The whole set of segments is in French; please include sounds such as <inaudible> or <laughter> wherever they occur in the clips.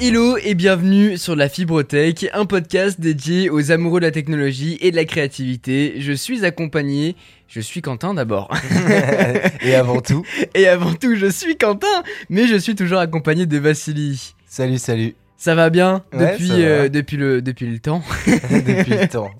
Hello et bienvenue sur la Fibrotech, un podcast dédié aux amoureux de la technologie et de la créativité. Je suis accompagné, je suis Quentin d'abord. <laughs> et avant tout. Et avant tout, je suis Quentin, mais je suis toujours accompagné de Vassili. Salut, salut. Ça va bien Ouais, depuis, ça va. euh, depuis, le, depuis le temps? <laughs> Depuis le temps.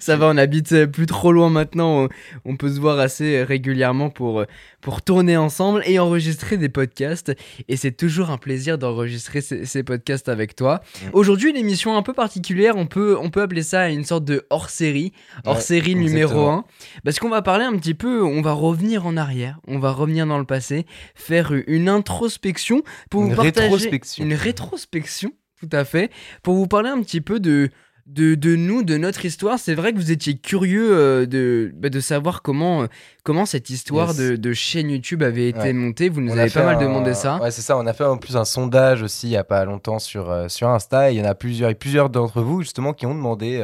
Ça va, on habite euh, plus trop loin maintenant. On, peut se voir assez euh, régulièrement pour, euh, pour tourner ensemble et enregistrer des podcasts. Et c'est toujours un plaisir d'enregistrer ces, ces podcasts avec toi. Aujourd'hui, une émission un peu particulière. On peut, on peut appeler ça une sorte de hors-série. Hors-série Ouais, numéro exactement. 1. Parce qu'on va parler un petit peu, on va revenir en arrière. On va revenir dans le passé, faire une introspection pour Une vous partager. rétrospection. Une rétrospection, tout à fait. Pour vous parler un petit peu de de, de nous, de notre histoire. C'est vrai que vous étiez curieux euh, de, bah, de savoir comment, euh, comment cette histoire Yes. de, de chaîne YouTube avait été Ouais. montée. Vous nous On avez pas mal un- demandé ça. Ouais, c'est ça. On a fait en plus un sondage aussi il y a pas longtemps sur, euh, sur Insta. Et il y en a plusieurs, et plusieurs d'entre vous justement qui ont demandé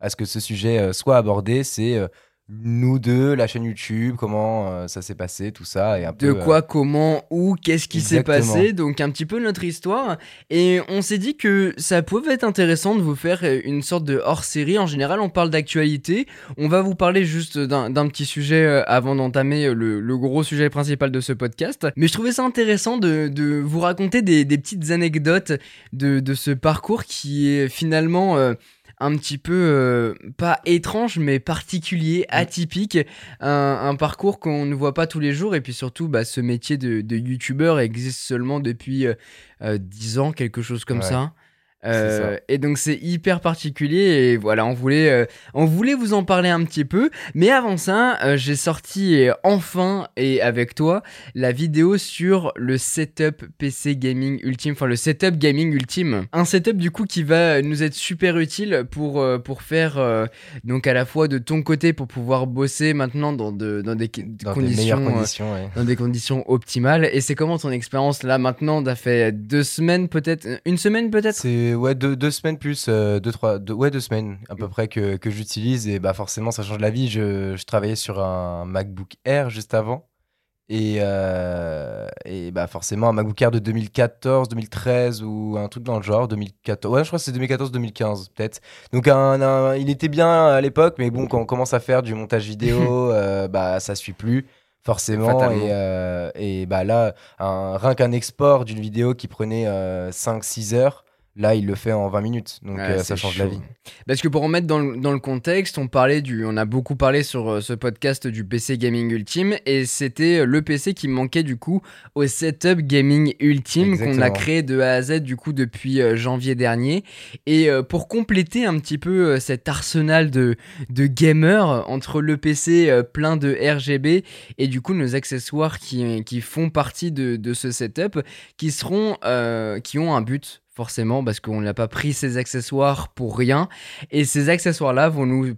à ce que ce sujet soit abordé. C'est nous deux, la chaîne YouTube, comment euh, ça s'est passé, tout ça. Et un De peu, euh, quoi, comment, où, qu'est-ce qui s'est passé, donc un petit peu notre histoire. Et on s'est dit que ça pouvait être intéressant de vous faire euh, une sorte de hors-série. En général, on parle d'actualité. On va vous parler juste d'un petit sujet avant d'entamer le, le gros sujet principal de ce podcast. Mais je trouvais ça intéressant de, de vous raconter des, des petites anecdotes de, de ce parcours qui est finalement... euh, un petit peu euh, pas étrange mais particulier, atypique, un, un parcours qu'on ne voit pas tous les jours et puis surtout bah, ce métier de, de youtubeur existe seulement depuis euh, euh, 10 ans, quelque chose comme Ouais. ça. Euh, et donc c'est hyper particulier et voilà on voulait euh, on voulait vous en parler un petit peu mais avant ça euh, j'ai sorti enfin et avec toi la vidéo sur le setup PC gaming ultime enfin le setup gaming ultime un setup du coup qui va nous être super utile pour pour faire donc à la fois de ton côté pour pouvoir bosser maintenant dans de dans des, des dans des conditions euh, conditions. ouais. dans des conditions optimales. Et c'est comment ton expérience là maintenant T'as fait deux semaines peut-être Une semaine peut-être? C'est ouais deux, deux semaines plus euh, deux trois deux, ouais deux semaines à peu près que, que j'utilise. Et bah forcément ça change la vie. Je, je travaillais sur un MacBook Air juste avant. Et euh, et bah forcément un MacBook Air de 2014 2013 ou un truc dans le genre 2014 ouais je crois que c'est 2014 2015 peut-être. Donc un, un- il était bien à l'époque mais bon quand on commence à faire du montage vidéo <laughs> euh, bah ça suit plus forcément. Et, euh, et bah là un, rien qu'un export d'une vidéo qui prenait 5-6 heures Là, il le fait en 20 minutes, donc Ouais, euh, ça change chaud. la vie. Parce que pour remettre dans le, dans le contexte, on parlait du, on a beaucoup parlé sur euh, ce podcast du PC gaming ultime et c'était le PC qui manquait du coup au setup gaming ultime qu'on a créé de A à Z du coup depuis euh, janvier dernier. Et euh, pour compléter un petit peu euh, cet arsenal de, de gamers entre le PC euh, plein de RGB et du coup nos accessoires qui, qui font partie de, de ce setup, qui seront, euh, qui ont un but forcément parce qu'on n'a pas pris ces accessoires pour rien et ces accessoires là vont nous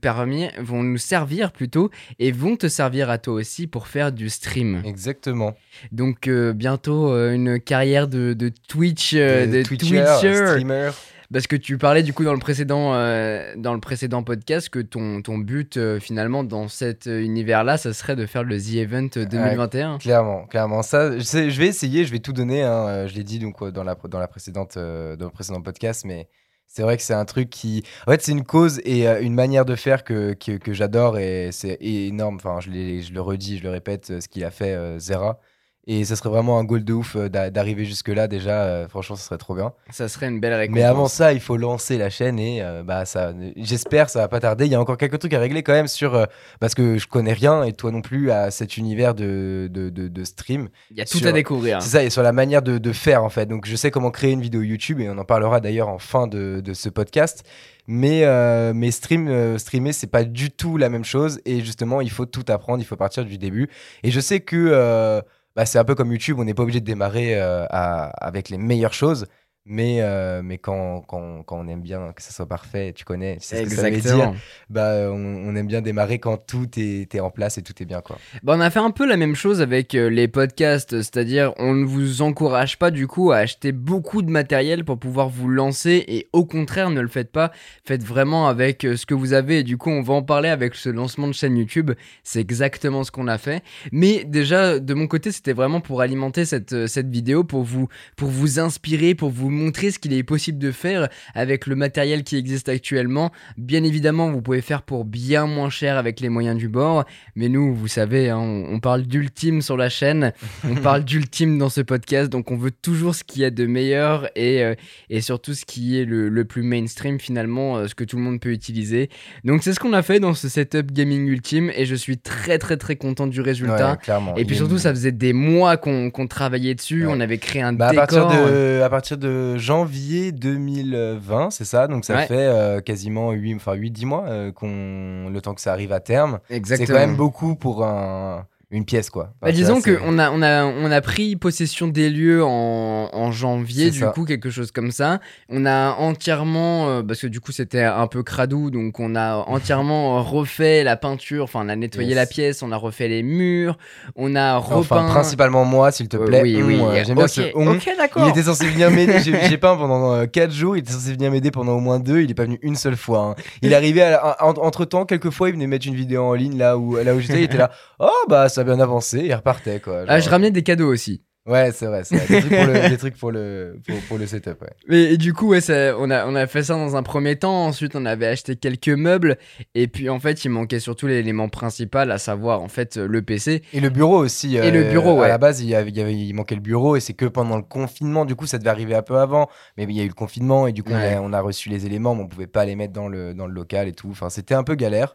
vont nous servir plutôt et vont te servir à toi aussi pour faire du stream Exactement. donc euh, bientôt euh, une carrière de, de Twitch euh, de, Twitcher, Twitcher streamer. Parce que tu parlais du coup dans le précédent, euh, dans le précédent podcast que ton, ton but euh, finalement dans cet euh, univers-là, ça serait de faire le The Event euh, 2021. Clairement, clairement. Ça, je, vais essayer, je vais tout donner. hein, Je l'ai dit donc dans la dans la précédente euh, dans le précédent podcast, mais c'est vrai que c'est un truc qui, en fait, c'est une cause et une manière de faire que que, que j'adore et c'est énorme. Enfin, je, je le redis, je le répète, ce qu'il a fait Zera. Et ça serait vraiment un goal de ouf euh, d'a- d'arriver jusque là déjà. euh, franchement, ça serait trop bien. Ça serait une belle récompense. Mais avant ça, il faut lancer la chaîne et euh, bah ça, j'espère ça va pas tarder. Il y a encore quelques trucs à régler quand même sur euh, parce que je connais rien et toi non plus à cet univers de de, de, de stream. il y a tout à découvrir. C'est ça et sur la manière de, de faire en fait. Donc je sais comment créer une vidéo YouTube et on en parlera d'ailleurs en fin de, de ce podcast. Mais euh, mais stream euh, streamer c'est pas du tout la même chose et justement il faut tout apprendre, il faut partir du début. Et je sais que euh, bah, c'est un peu comme YouTube, on n'est pas obligé de démarrer euh, avec les meilleures choses. Mais, euh, mais quand, quand, quand on aime bien que ça soit parfait, tu connais, tu sais ce que ça veut dire, bah, on, on aime bien démarrer quand tout est, est en place et tout est bien. Quoi. Bah, on a fait un peu la même chose avec euh, les podcasts, c'est-à-dire on ne vous encourage pas du coup à acheter beaucoup de matériel pour pouvoir vous lancer et au contraire ne le faites pas, faites vraiment avec euh, ce que vous avez et du coup on va en parler avec ce lancement de chaîne YouTube, c'est exactement ce qu'on a fait. Mais déjà de mon côté c'était vraiment pour alimenter cette, cette vidéo, pour vous, pour vous inspirer, pour vous montrer ce qu'il est possible de faire avec le matériel qui existe actuellement. Bien évidemment, vous pouvez faire pour bien moins cher avec les moyens du bord, mais nous, vous savez, hein, on, parle d'ultime sur la chaîne, <laughs> on parle d'ultime dans ce podcast, donc on veut toujours ce qu'il y a de meilleur et, euh, et surtout ce qui est le, plus mainstream finalement, euh, ce que tout le monde peut utiliser. Donc c'est ce qu'on a fait dans ce setup gaming ultime et je suis très très très content du résultat. et puis surtout, ça faisait des mois qu'on travaillait dessus, on avait créé un bah, décor. À partir, de, à partir de janvier 2020, c'est ça, donc ça fait euh, quasiment 8, enfin 8-10 mois qu'on le temps que ça arrive à terme. C'est quand même beaucoup pour un une pièce quoi. bah, disons qu'on a, on a, on a pris possession des lieux en, en janvier, du coup, quelque chose comme ça. On a entièrement, euh, parce que du coup c'était un peu cradou, donc on a <laughs> entièrement refait la peinture, enfin on a nettoyé la pièce, on a refait les murs, on a repeint. Enfin, principalement moi, s'il te plaît. oui, oui. Euh, j'aime bien ce d'accord. Il était censé venir m'aider, j'ai <laughs> peint pendant 4 euh, jours, il était censé venir m'aider pendant au moins 2, il est pas venu une seule fois. Hein. Il arrivé entre temps, quelques fois, il venait mettre une vidéo en ligne là où, là où j'étais, il était là, <laughs> oh bah ça a bien avancé, il repartait quoi. Ah, je ramenais des cadeaux aussi. Ouais, c'est vrai, c'est Des, trucs pour le, <laughs> des trucs pour le, pour, le setup, ouais. Mais, et du coup, ouais, ça, on, a, on a fait ça dans un premier temps. Ensuite, on avait acheté quelques meubles. Et puis, en fait, il manquait surtout l'élément principal, à savoir, en fait, le PC. Et le bureau aussi. Et le euh, bureau, ouais. À la base, il, y avait, il, manquait le bureau. Et c'est que pendant le confinement, du coup, ça devait arriver un peu avant. Mais il y a eu le confinement. Et du coup, on, a, reçu les éléments, mais on pouvait pas les mettre dans le, dans le local et tout. Enfin, c'était un peu galère.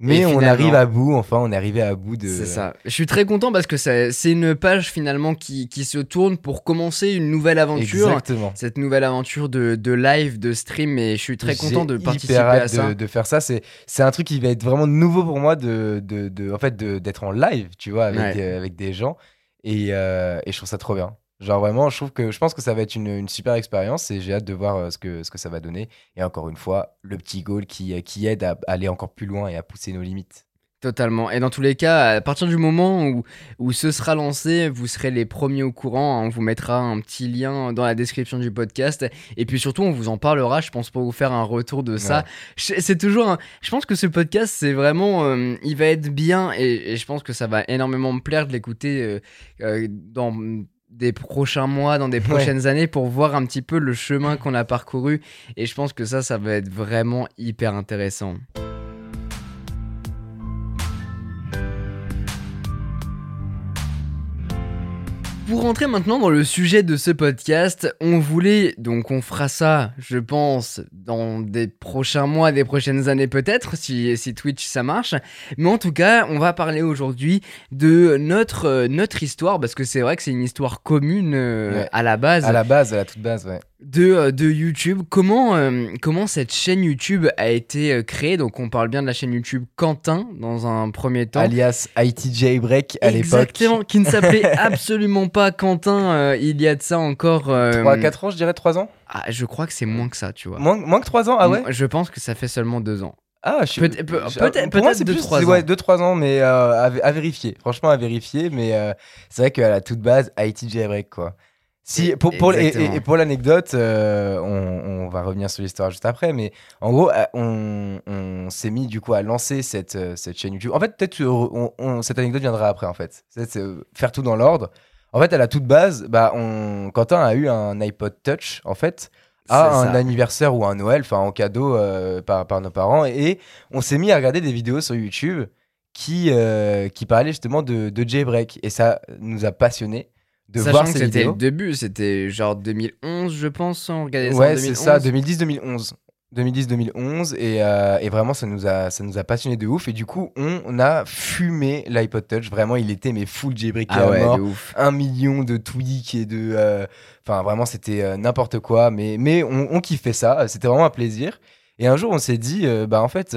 Mais on arrive à bout, enfin, on est arrivé à bout de. C'est ça. Je suis très content parce que c'est une page finalement qui, qui, se tourne pour commencer une nouvelle aventure. Exactement. Cette nouvelle aventure de, de live, de stream, et je suis très content de participer à ça. De, de faire ça, c'est un truc qui va être vraiment nouveau pour moi de, de, de en fait, d'être en live, tu vois, avec, euh, avec des gens. Et, euh, et je trouve ça trop bien. Genre vraiment, je trouve que je pense que ça va être une, super expérience et j'ai hâte de voir euh, ce que, ce que ça va donner. Et encore une fois, le petit goal qui, euh, qui aide à aller encore plus loin et à pousser nos limites. Totalement. Et dans tous les cas, à partir du moment où, où ce sera lancé, vous serez les premiers au courant. On vous mettra un petit lien dans la description du podcast. Et puis surtout, on vous en parlera, je pense, pour vous faire un retour de ça. C'est toujours. Je pense que ce podcast, c'est vraiment. Euh, il va être bien et, je pense que ça va énormément me plaire de l'écouter dans des prochains mois, dans des prochaines années pour voir un petit peu le chemin qu'on a parcouru. Et je pense que ça, ça va être vraiment hyper intéressant. Pour rentrer maintenant dans le sujet de ce podcast, on voulait, donc on fera ça, je pense, dans des prochains mois, des prochaines années peut-être, si, si Twitch ça marche. Mais en tout cas, on va parler aujourd'hui de notre, euh, notre histoire, parce que c'est vrai que c'est une histoire commune euh, à la base. À la base, à la toute base, ouais de, euh, de YouTube. Comment, euh, comment cette chaîne YouTube a été euh, créée? Donc, on parle bien de la chaîne YouTube Quentin dans un premier temps. Alias ITJ Break à l'époque. Exactement, qui ne s'appelait <laughs> absolument pas Quentin il y a de ça encore. 3-4 ans, je dirais 3 ans? Ah, Je crois que c'est moins que ça, tu vois. Moins, moins que 3 ans? Ah ouais? Je pense que ça fait seulement 2 ans. Ah, je peut-être peut-être peut 2-3 ans. Ouais, 2-3 ans, mais à, à, vérifier. Franchement, à vérifier. Mais c'est vrai qu'à la toute base, ITJ Break, quoi. Si, pour, pour et, pour l'anecdote, euh, on, on, va revenir sur l'histoire juste après, mais en gros, euh, on, on s'est mis du coup à lancer cette, euh, cette chaîne YouTube. En fait, peut-être cette anecdote viendra après, en fait. C'est faire tout dans l'ordre. En fait, à la toute base, bah, on, Quentin a eu un iPod Touch, en fait, à un anniversaire ou un Noël, enfin en cadeau par, par nos parents, et on s'est mis à regarder des vidéos sur YouTube qui, qui parlaient justement de, de jailbreak, et ça nous a passionnés de Sachant voir que c'était le début, c'était genre 2011, je pense, on regardait ça Ouais, c'est ça, 2010-2011. 2010-2011 et, euh, et, vraiment ça nous a ça nous a passionné de ouf et du coup on, a fumé l'iPod Touch. Vraiment il était mais full jailbreak ah ouais, mort. un million de tweaks et de euh, enfin vraiment c'était euh, n'importe quoi mais mais on, on kiffait ça c'était vraiment un plaisir. Et un jour on s'est dit bah en fait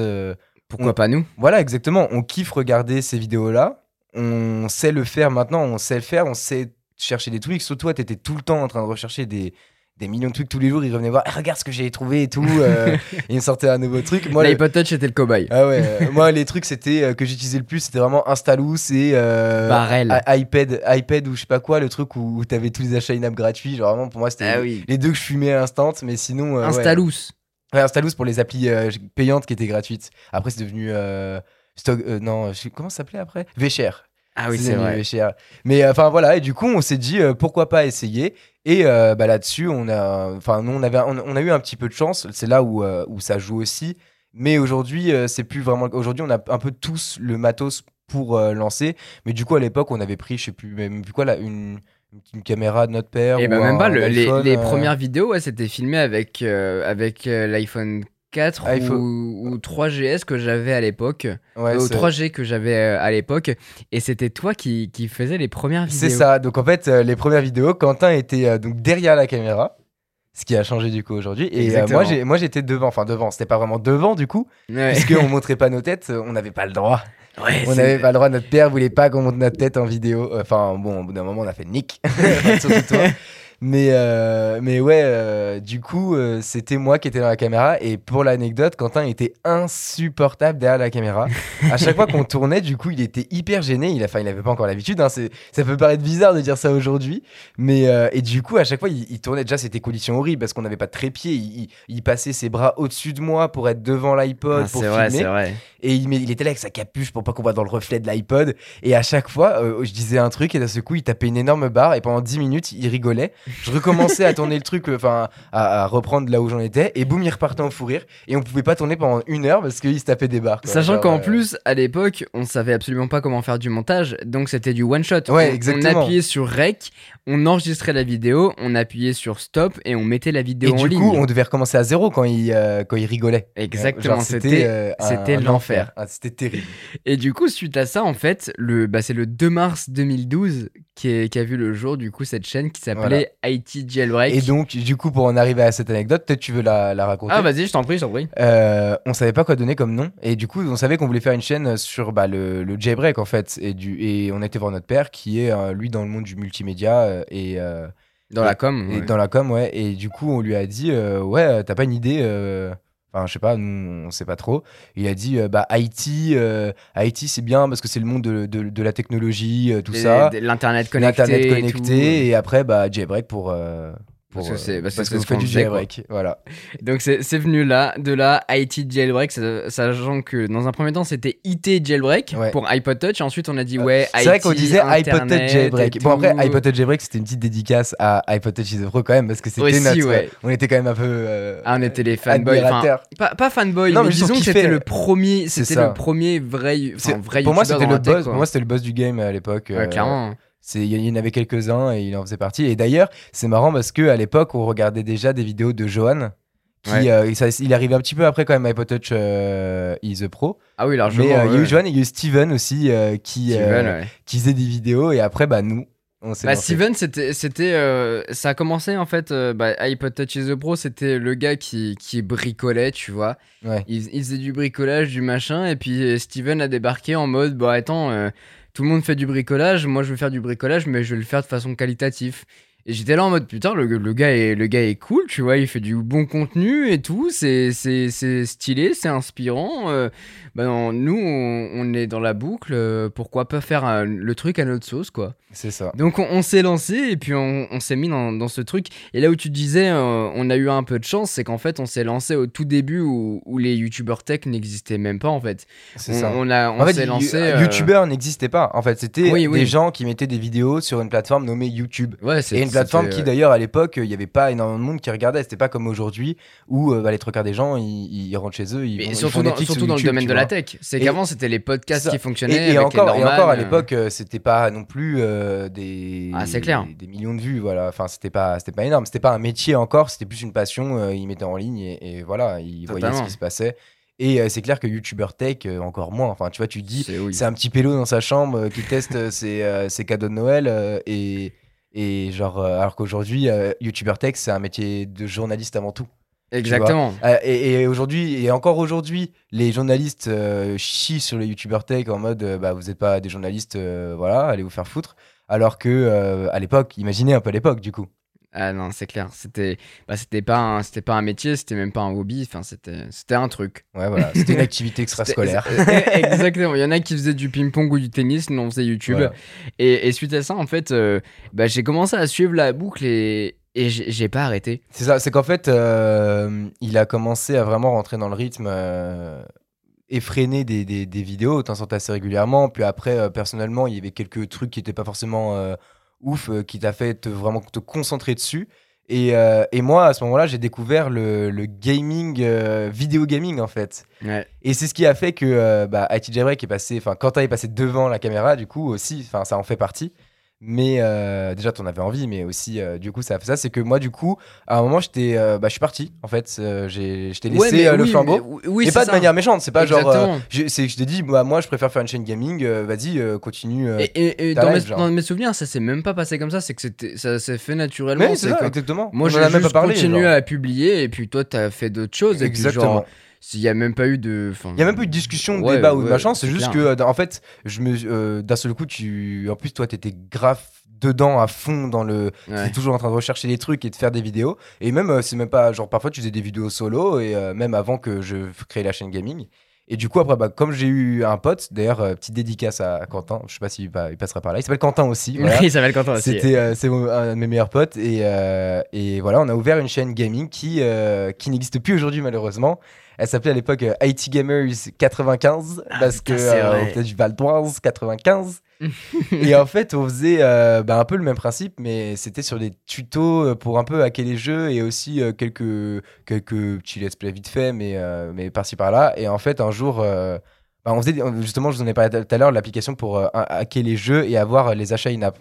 pourquoi pas nous? Voilà exactement on kiffe regarder ces vidéos là on sait le faire maintenant on sait le faire on sait chercher des tweaks. Surtout, toi, t'étais tout le temps en train de rechercher des, des millions de trucs tous les jours. Il revenait voir, ah, regarde ce que j'ai trouvé et tout. Euh, <laughs> et il sortait un nouveau truc. Moi, L'iPod Touch était le cobaye. Ah ouais. Euh, moi, les trucs c'était euh, que j'utilisais le plus, c'était vraiment Instalous et iPad, iPad ou je sais pas quoi, le truc où, t'avais tous les achats in-app gratuits. Genre vraiment, pour moi, c'était ah les deux que je fumais à instant. Mais sinon. Instalous. Ouais. Instalous pour les applis payantes qui étaient gratuites. Après, c'est devenu. Stock, non, comment ça s'appelait après? VShare. Ah oui, Ces c'est vrai. chers. Mais euh, enfin voilà, et du coup, on s'est dit euh, pourquoi pas essayer. Et euh, bah, là-dessus, on a, enfin, nous, on avait, on, on a eu un petit peu de chance. C'est là où, où ça joue aussi. Mais aujourd'hui, c'est plus vraiment. Aujourd'hui, on a un peu tous le matos pour euh, lancer. Mais du coup, à l'époque, on avait pris, je sais plus, même plus quoi là, une, une caméra de notre père. Et ou bah même un pas, le- les, iPhone, les euh, premières vidéos, ouais, c'était filmé avec, euh, avec l'iPhone 4 iPhone- ou, ou 3GS que j'avais à l'époque, ouais, Euh, ou c'est- 3G que j'avais euh, à l'époque, et c'était toi qui, qui faisais les premières vidéos. C'est ça. Donc en fait, euh, les premières vidéos, Quentin était donc derrière la caméra. Ce qui a changé du coup aujourd'hui. Et euh, moi, j'ai- moi, j'étais devant. Enfin, devant. C'était pas vraiment devant du coup. Ouais. Puisqu'on <laughs> montrait pas nos têtes. On n'avait pas le droit. Ouais, On n'avait pas le droit. Notre père voulait pas qu'on monte notre tête en vidéo. Enfin, bon, au bout d'un moment, on a fait nick. <laughs> Surtout toi. Mais, euh, mais ouais, euh, du coup, euh, c'était moi qui étais dans la caméra. Et pour l'anecdote, Quentin était insupportable derrière la caméra. À chaque fois qu'on tournait, du coup, il était hyper gêné. Il, a, enfin, il avait pas encore l'habitude. hein. Ça peut paraître bizarre de dire ça aujourd'hui. Mais, et du coup, à chaque fois, il, il tournait. Déjà, c'était conditions horribles parce qu'on n'avait pas de trépied. Il, il- il passait ses bras au-dessus de moi pour être devant l'iPod Ah, pour c'est vrai, filmer. c'est vrai. Et il, était là avec sa capuche pour pas qu'on voit dans le reflet de l'iPod. Et à chaque fois, euh, je disais un truc et d'un seul coup, il tapait une énorme barre. Et pendant 10 minutes, il rigolait. Je recommençais à tourner le truc, euh, enfin, à, à reprendre là où j'en étais. Et boum, il repartait en fou rire. Et on pouvait pas tourner pendant une heure parce qu'il se tapait des barres. quoi. Sachant qu'en euh, plus, à l'époque, on savait absolument pas comment faire du montage, donc c'était du one shot. Ouais, On- exactement. On appuyait sur rec, on enregistrait la vidéo, on appuyait sur stop et on mettait la vidéo Et en du ligne. coup, on devait recommencer à zéro quand il, euh, quand il rigolait. Exactement, c'était euh, un- Ah, c'était terrible. Et du coup, suite à ça, en fait, le, bah, c'est le 2 mars 2012 qui, est- qui a vu le jour, du coup, cette chaîne qui s'appelait IT Jailbreak. Et donc, du coup, pour en arriver à cette anecdote, peut-être tu veux la, la raconter? ah, vas-y, je t'en prie, je t'en prie. Euh, on savait pas quoi donner comme nom et du coup on savait qu'on voulait faire une chaîne sur bah, le, le jailbreak en fait et, du, et on était voir notre père qui est euh, lui dans le monde du multimédia euh, et, euh, Dans la com. et ouais. dans la com ouais et du coup on lui a dit ouais t'as pas une idée Enfin, je sais pas, nous, on sait pas trop. Il a dit, euh, bah, IT, euh, IT, c'est bien parce que c'est le monde de, de- de la technologie, euh, tout Et- ça. L'Internet connecté. L'internet et connecté, et, après, bah, jailbreak pour. Euh, pour, Parce que c'est- euh, bah, ce que vous faites du quoi. jailbreak. Voilà. Donc c'est venu là, de là, IT Jailbreak, sa- sachant que dans un premier temps c'était IT Jailbreak Ouais. pour iPod Touch, et ensuite on a dit ouais, C'est vrai qu'on disait iPod Touch Jailbreak. Bon, après, iPod Touch Jailbreak, c'était une petite dédicace à iPod Touch is the Pro quand même, parce que c'était notre. ouais. On était quand même un peu. euh, Ah, on était les fanboys. Enfin, admirateurs. pas, pas fanboy, Non, mais, mais disons on que c'était le premier, c'était le premier vrai, pour moi, c'était le boss. Pour moi, c'était le boss du game à l'époque. Ouais, euh, clairement. Il y en avait quelques-uns et il en faisait partie. Et d'ailleurs, c'est marrant parce que à l'époque, on regardait déjà des vidéos de Johan. Qui, Ouais. euh, ça- il arrive un petit peu après quand même iPod Touch euh, is the Pro. Ah oui, largement. Mais euh, il y a eu Johan et il y a eu Steven aussi euh, qui, Steven, ouais. qui faisait des vidéos. Et après, bah, nous, on s'est Bah. Steven, c'était, c'était, euh, ça a commencé en fait. euh, bah, iPod Touch is the Pro, c'était le gars qui, qui bricolait, tu vois. Ouais. Il, il faisait du bricolage, du machin, et puis Steven a débarqué en mode, bah attends, euh, tout le monde fait du bricolage, moi je veux faire du bricolage, mais je vais le faire de façon qualitative. Et j'étais là en mode, putain, le, le gars est, le gars est cool, tu vois, il fait du bon contenu et tout, c'est, c'est, c'est stylé, c'est inspirant. euh, bah non, nous, on, on est dans la boucle, euh, pourquoi pas faire le truc à notre sauce, quoi. C'est ça. Donc on, on s'est lancé et puis on, on s'est mis dans, dans ce truc. Et là où tu disais, euh, on a eu un peu de chance, c'est qu'en fait on s'est lancé au tout début où, où les youtubeurs tech n'existaient même pas en fait. C'est ça. on a, on en fait, s'est lancé. euh, YouTubeur n'existait pas. En fait, c'était Oui, des oui. gens qui mettaient des vidéos sur une plateforme nommée YouTube. Ouais, c'est plateforme qui, d'ailleurs, à l'époque, il n'y avait pas énormément de monde qui regardait. C'était pas comme aujourd'hui où euh, bah, les trois quarts des gens, ils, ils rentrent chez eux. Ils, ils surtout font dans, surtout ou dans le domaine de la tech. C'est Et- qu'avant c'était les podcasts ça. qui fonctionnaient. Et, et avec encore, et à euh, l'époque, euh, c'était pas non plus euh, des, Ah, clair. des millions de vues. Voilà. Enfin, c'était pas, pas énorme. C'était pas un métier encore. C'était plus une passion. euh, ils mettaient en ligne et, et voilà, ils voyaient ce qui se passait. Et euh, c'est clair que YouTuber Tech, euh, encore moins. Enfin, tu vois, tu dis, c'est oui. un petit pélo dans sa chambre euh, qui teste ses, ses cadeaux de Noël et, et genre euh, alors qu'aujourd'hui euh, YouTuber tech c'est un métier de journaliste avant tout. Exactement. Euh, et et aujourd'hui et encore aujourd'hui les journalistes euh, chient sur les YouTuber tech en mode euh, bah vous n'êtes pas des journalistes euh, voilà allez vous faire foutre alors que à l'époque imaginez un peu l'époque du coup. Ah non, c'est clair. C'était, bah, c'était pas, un, c'était pas un métier, c'était même pas un hobby. Enfin, c'était, c'était un truc. Ouais voilà c'était une <laughs> activité extrascolaire. Exactement. Il y en a qui faisaient du ping-pong ou du tennis, nous on faisait YouTube. Voilà. Et, et suite à ça, en fait, euh, bah, j'ai commencé à suivre la boucle et, et j'ai j'ai pas arrêté. C'est ça, c'est qu'en fait, euh, il a commencé à vraiment rentrer dans le rythme. euh, effréné des, des, des vidéos, t'en sortais assez régulièrement. Puis après, euh, personnellement, il y avait quelques trucs qui n'étaient pas forcément euh, ouf, euh, qui t'a fait te, vraiment te concentrer dessus. Et, euh, et moi, à ce moment-là, j'ai découvert le, le gaming, euh, vidéo gaming en fait. Ouais. Et c'est ce qui a fait que euh, bah, IT Jailbreak est passé, enfin Quentin est passé devant la caméra, du coup aussi, enfin ça en fait partie. Mais euh, déjà, t'en avais envie, mais aussi, euh, du coup, ça a fait ça. C'est que moi, du coup, à un moment, j'étais, euh, bah, je suis parti. En fait, Euh, j'ai, je t'ai laissé mais euh, le oui, flambeau. mais- oui, c'est pas de ça. manière méchante. C'est pas genre, euh, Exactement. je, c'est, je t'ai dit, bah, moi, je préfère faire une chaîne gaming. euh, vas-y, euh, continue. euh. Et, et- et dans, mes, genre. dans mes souvenirs, ça s'est même pas passé comme ça, c'est que c'était, ça s'est fait naturellement. mais c'est ça, que exactement. moi, On j'ai en a même juste pas parlé. continué genre. à publier, et puis toi, t'as fait d'autres choses. Et puis, Exactement. Genre, s'il y a même pas eu de. Il y a même pas eu de discussion, de Ouais, débat ou de machin. C'est juste clair. que, en fait, je me, euh, d'un seul coup, tu, en plus, toi, t'étais grave dedans à fond dans le ouais. T'es toujours en train de rechercher des trucs et de faire des vidéos. Et même, euh, c'est même pas. Genre, parfois, tu faisais des vidéos solo, et euh, même avant que je crée la chaîne gaming. Et du coup, après, bah, comme j'ai eu un pote, d'ailleurs, euh, petite dédicace à Quentin, je sais pas s'il il passera par là. Il s'appelle Quentin aussi. voilà. il s'appelle Quentin aussi. C'était euh, c'est mon- un de mes meilleurs potes et, euh, et voilà on a ouvert une chaîne gaming qui euh, qui n'existe plus aujourd'hui malheureusement elle s'appelait à l'époque euh, IT Gamers 95 parce putain, que euh, on du Val d'Oise 95 <laughs> et en fait on faisait euh, bah, un peu le même principe mais c'était sur des tutos euh, pour un peu hacker les jeux et aussi euh, quelques quelques petits let's play vite fait mais mais par-ci par-là. Et en fait un jour bah, on faisait justement je vous en ai parlé tout à l'heure l'application pour hacker les jeux et avoir les achats in-app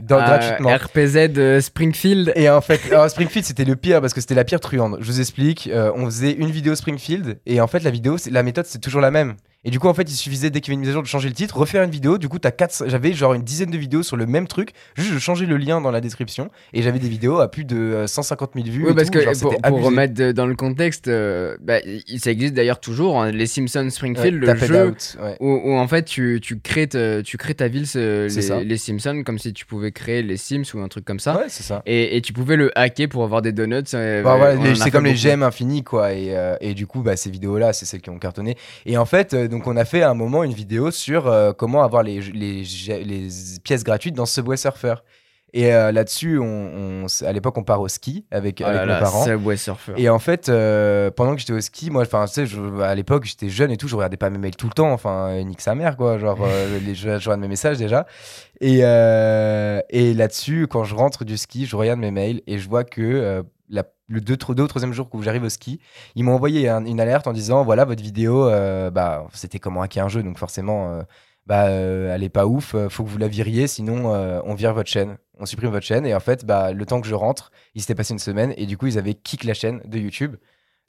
Dans- Euh, gratuitement RPZ de Springfield. et en fait, alors, Springfield, c'était le pire parce que c'était la pire truande. Je vous explique. euh, on faisait une vidéo Springfield et en fait, la vidéo, c'est- la méthode, c'est toujours la même. Et du coup, en fait, il suffisait dès qu'il y avait une mise à jour de changer le titre, refaire une vidéo. Du coup, t'as quatre, j'avais genre une dizaine de vidéos sur le même truc. Juste, je changeais le lien dans la description et j'avais des vidéos à plus de euh, 150 000 vues. Oui, parce tout, que genre, pour, remettre dans le contexte, euh, bah, ça existe d'ailleurs toujours, hein, les Simpsons Ouais, Springfield, le jeu Out, ouais. où, où, en fait tu, tu, crées te- tu crées ta ville, ce- les, les Simpsons, comme si tu pouvais créer les Sims ou un truc comme ça. Ouais, c'est ça. Et, et tu pouvais le hacker pour avoir des donuts. euh, Bah, voilà, c'est comme les gemmes infinies quoi et, euh, et du coup bah, ces vidéos là c'est celles qui ont cartonné et en fait euh, donc on a fait à un moment une vidéo sur euh, comment avoir les, les, les, les pièces gratuites dans Subway Surfer et euh, là-dessus on, on- à l'époque on part au ski avec, Oh avec là mes parents Subway Surfer. et en fait, euh, pendant que j'étais au ski, moi, enfin, tu sais, à l'époque, j'étais jeune et tout, je regardais pas mes mails tout le temps, enfin, nique sa mère, quoi. Genre, euh, <laughs> les, je, je regarde mes messages déjà. Et, et là-dessus, quand je rentre du ski, je regarde mes mails et je vois que la- le deux, deux troisième jour où j'arrive au ski, ils m'ont envoyé un- une alerte en disant voilà, votre vidéo, euh, bah, c'était comment hacker un jeu, donc forcément. euh, bah, euh, elle est pas ouf, faut que vous la viriez, sinon on vire votre chaîne, on supprime votre chaîne. Et en fait, bah, le temps que je rentre, il s'était passé une semaine et du coup, ils avaient kick la chaîne de YouTube.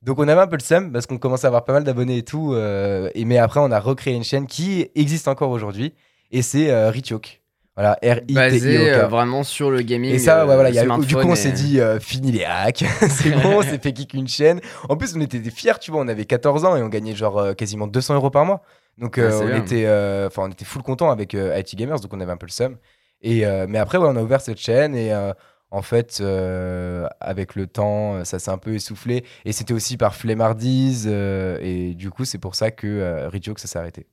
Donc on avait un peu le seum parce qu'on commençait à avoir pas mal d'abonnés et tout. et mais après, on a recréé une chaîne qui existe encore aujourd'hui et c'est Ritiok. Voilà, r i Basé euh, vraiment sur le gaming. et ça, euh, ouais, voilà, il y a- du coup, on et- s'est dit, euh, fini les hacks, <laughs> c'est bon, on s'est fait kick une chaîne. En plus, on était fiers, tu vois, on avait 14 ans et on gagnait genre euh, quasiment 200 euros par mois. Donc, euh, c'est on, bien. était, euh, enfin, on était full content avec euh, IT Gamers, donc on avait un peu le seum. Et, euh, mais après, ouais, on a ouvert cette chaîne et euh, en fait, euh, avec le temps, euh, ça s'est un peu essoufflé. Et c'était aussi par flemmardise. euh, et du coup, c'est pour ça que euh, ça s'est arrêté.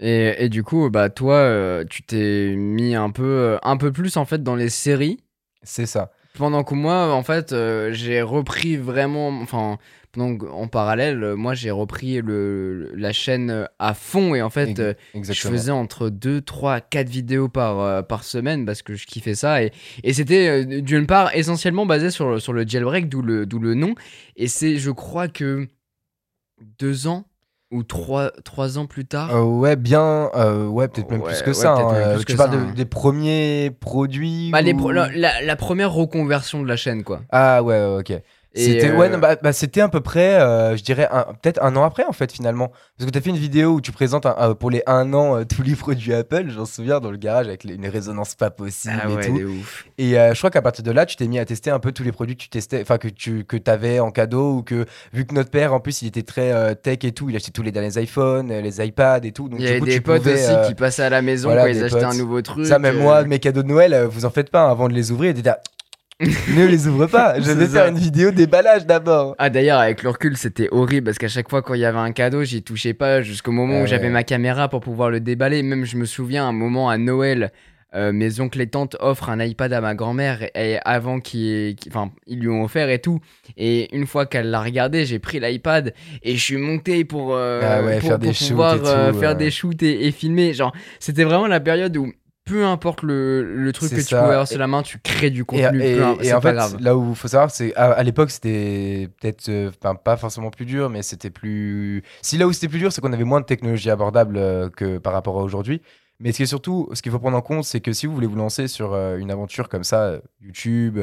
Et, et du coup, bah toi, euh, tu t'es mis un peu, euh, un peu plus en fait dans les séries. C'est ça. Pendant que moi, en fait, euh, j'ai repris vraiment, enfin, que- en parallèle, moi, j'ai repris le, la chaîne à fond et en fait, euh, je faisais entre 2, 3, 4 vidéos par, par semaine parce que je kiffais ça et, et c'était d'une part essentiellement basé sur, le- sur le jailbreak, d'où le, d'où le nom. Et c'est, je crois que deux ans ou trois, trois ans plus tard. Euh, ouais, bien, euh, ouais, peut-être même Ouais, plus que ouais, ça. hein. Euh, plus tu que parles ça, de- hein. des premiers produits Bah, les ou- pro- la, première reconversion de la chaîne, quoi. Ah ouais, ouais, ok. C'était euh, ouais, non, bah, bah, c'était à peu près, euh, je dirais, peut-être un an après en fait finalement. Parce que tu as fait une vidéo où tu présentes un- un- pour les un an euh, tous les produits Apple, j'en souviens, dans le garage avec les- une résonance pas possible Ah et ouais, tout. ouf. Et euh, je crois qu'à partir de là, tu t'es mis à tester un peu tous les produits que tu testais, enfin que tu que avais en cadeau ou que vu que notre père en plus il était très euh, tech et tout, il achetait tous les derniers iPhones, euh, les iPads et tout. Donc Il y avait des tu potes pouvais, aussi euh, qui passaient à la maison voilà, ils achetaient un nouveau truc. Ça, même euh, moi, mes cadeaux de Noël, euh, vous en faites pas hein, avant de les ouvrir. T'étais là, <laughs> ne les ouvre pas. Je vais ça. faire une vidéo déballage d'abord. Ah d'ailleurs avec le recul c'était horrible parce qu'à chaque fois quand il y avait un cadeau j'y touchais pas jusqu'au moment où j'avais ma caméra pour pouvoir le déballer même je me souviens un moment à Noël euh, mes oncles et tantes offrent un iPad à ma grand-mère et, avant qu'ils ils lui ont offert et tout et une fois qu'elle l'a regardé j'ai pris l'iPad et je suis monté pour, euh, Ah faire des pouvoir shoots et euh, faire euh. des shoots et, et filmer genre c'était vraiment la période où peu importe le, le truc que tu pouvais avoir sur la main tu crées du contenu et- peu en pas fait, grave là où il faut savoir, c'est à, à l'époque c'était peut-être, euh, pas forcément plus dur, mais c'était plus. Si là où c'était plus dur, c'est qu'on avait moins de technologies abordables euh, que par rapport à aujourd'hui. Mais ce qui est surtout, ce qu'il faut prendre en compte, c'est que si vous voulez vous lancer sur euh, une aventure comme ça, YouTube,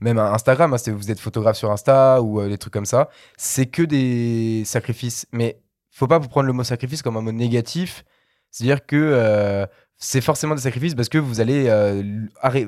même Instagram, hein, c'est- vous êtes photographe sur Insta ou des trucs comme ça, c'est que des sacrifices. Mais faut pas vous prendre le mot sacrifice comme un mot négatif. C'est-à-dire que euh, c'est forcément des sacrifices parce que vous allez euh,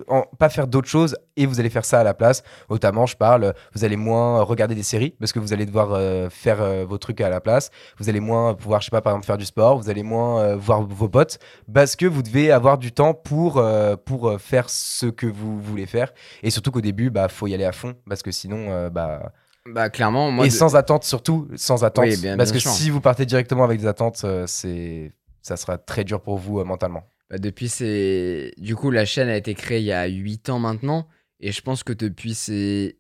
en- pas faire d'autres choses et vous allez faire ça à la place. Notamment, je parle, vous allez moins regarder des séries parce que vous allez devoir euh, faire euh, vos trucs à la place. Vous allez moins pouvoir, je sais pas, par exemple, faire du sport. Vous allez moins voir vos potes parce que vous devez avoir du temps pour, pour faire ce que vous voulez faire. Et surtout qu'au début, bah, faut y aller à fond parce que sinon, bah, bah clairement moi et de- sans attente surtout, sans attente. Oui, bien- parce bien que sûr. si vous partez directement avec des attentes, c'est ça sera très dur pour vous euh, mentalement. Bah, depuis c'est du coup la chaîne a été créée il y a 8 ans maintenant et je pense que depuis ces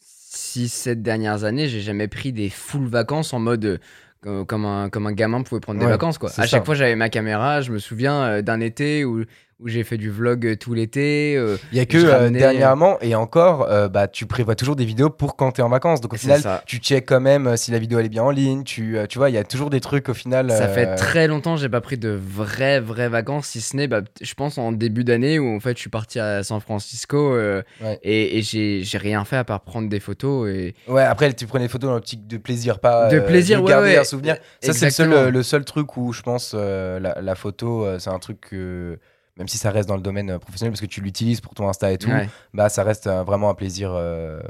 6 7 dernières années, j'ai jamais pris des full vacances en mode euh, comme- un comme un gamin pouvait prendre des vacances quoi. À chaque fois j'avais ma caméra, je me souviens euh, d'un été où où j'ai fait du vlog euh, tout l'été euh, Il y a que euh, dernièrement et encore, euh, bah, tu prévois toujours des vidéos pour quand tu es en vacances. Donc au final, ça. tu check quand même si la vidéo elle est bien en ligne. Tu, tu vois, il y a toujours des trucs au final. Ça fait très longtemps que j'ai pas pris de vraies vraies vacances, si ce n'est, bah, je pense en début d'année où en fait je suis parti à San Francisco Ouais. et, et j'ai j'ai rien fait à part prendre des photos et Ouais, après tu prenais des photos dans l'optique de plaisir, pas De plaisir, de ouais, garder ouais. un souvenir. Ça c'est le seul, le seul truc où je pense la, la photo, c'est un truc que même si ça reste dans le domaine euh, professionnel parce que tu l'utilises pour ton Insta et tout, Ouais. bah ça reste euh, vraiment un plaisir euh,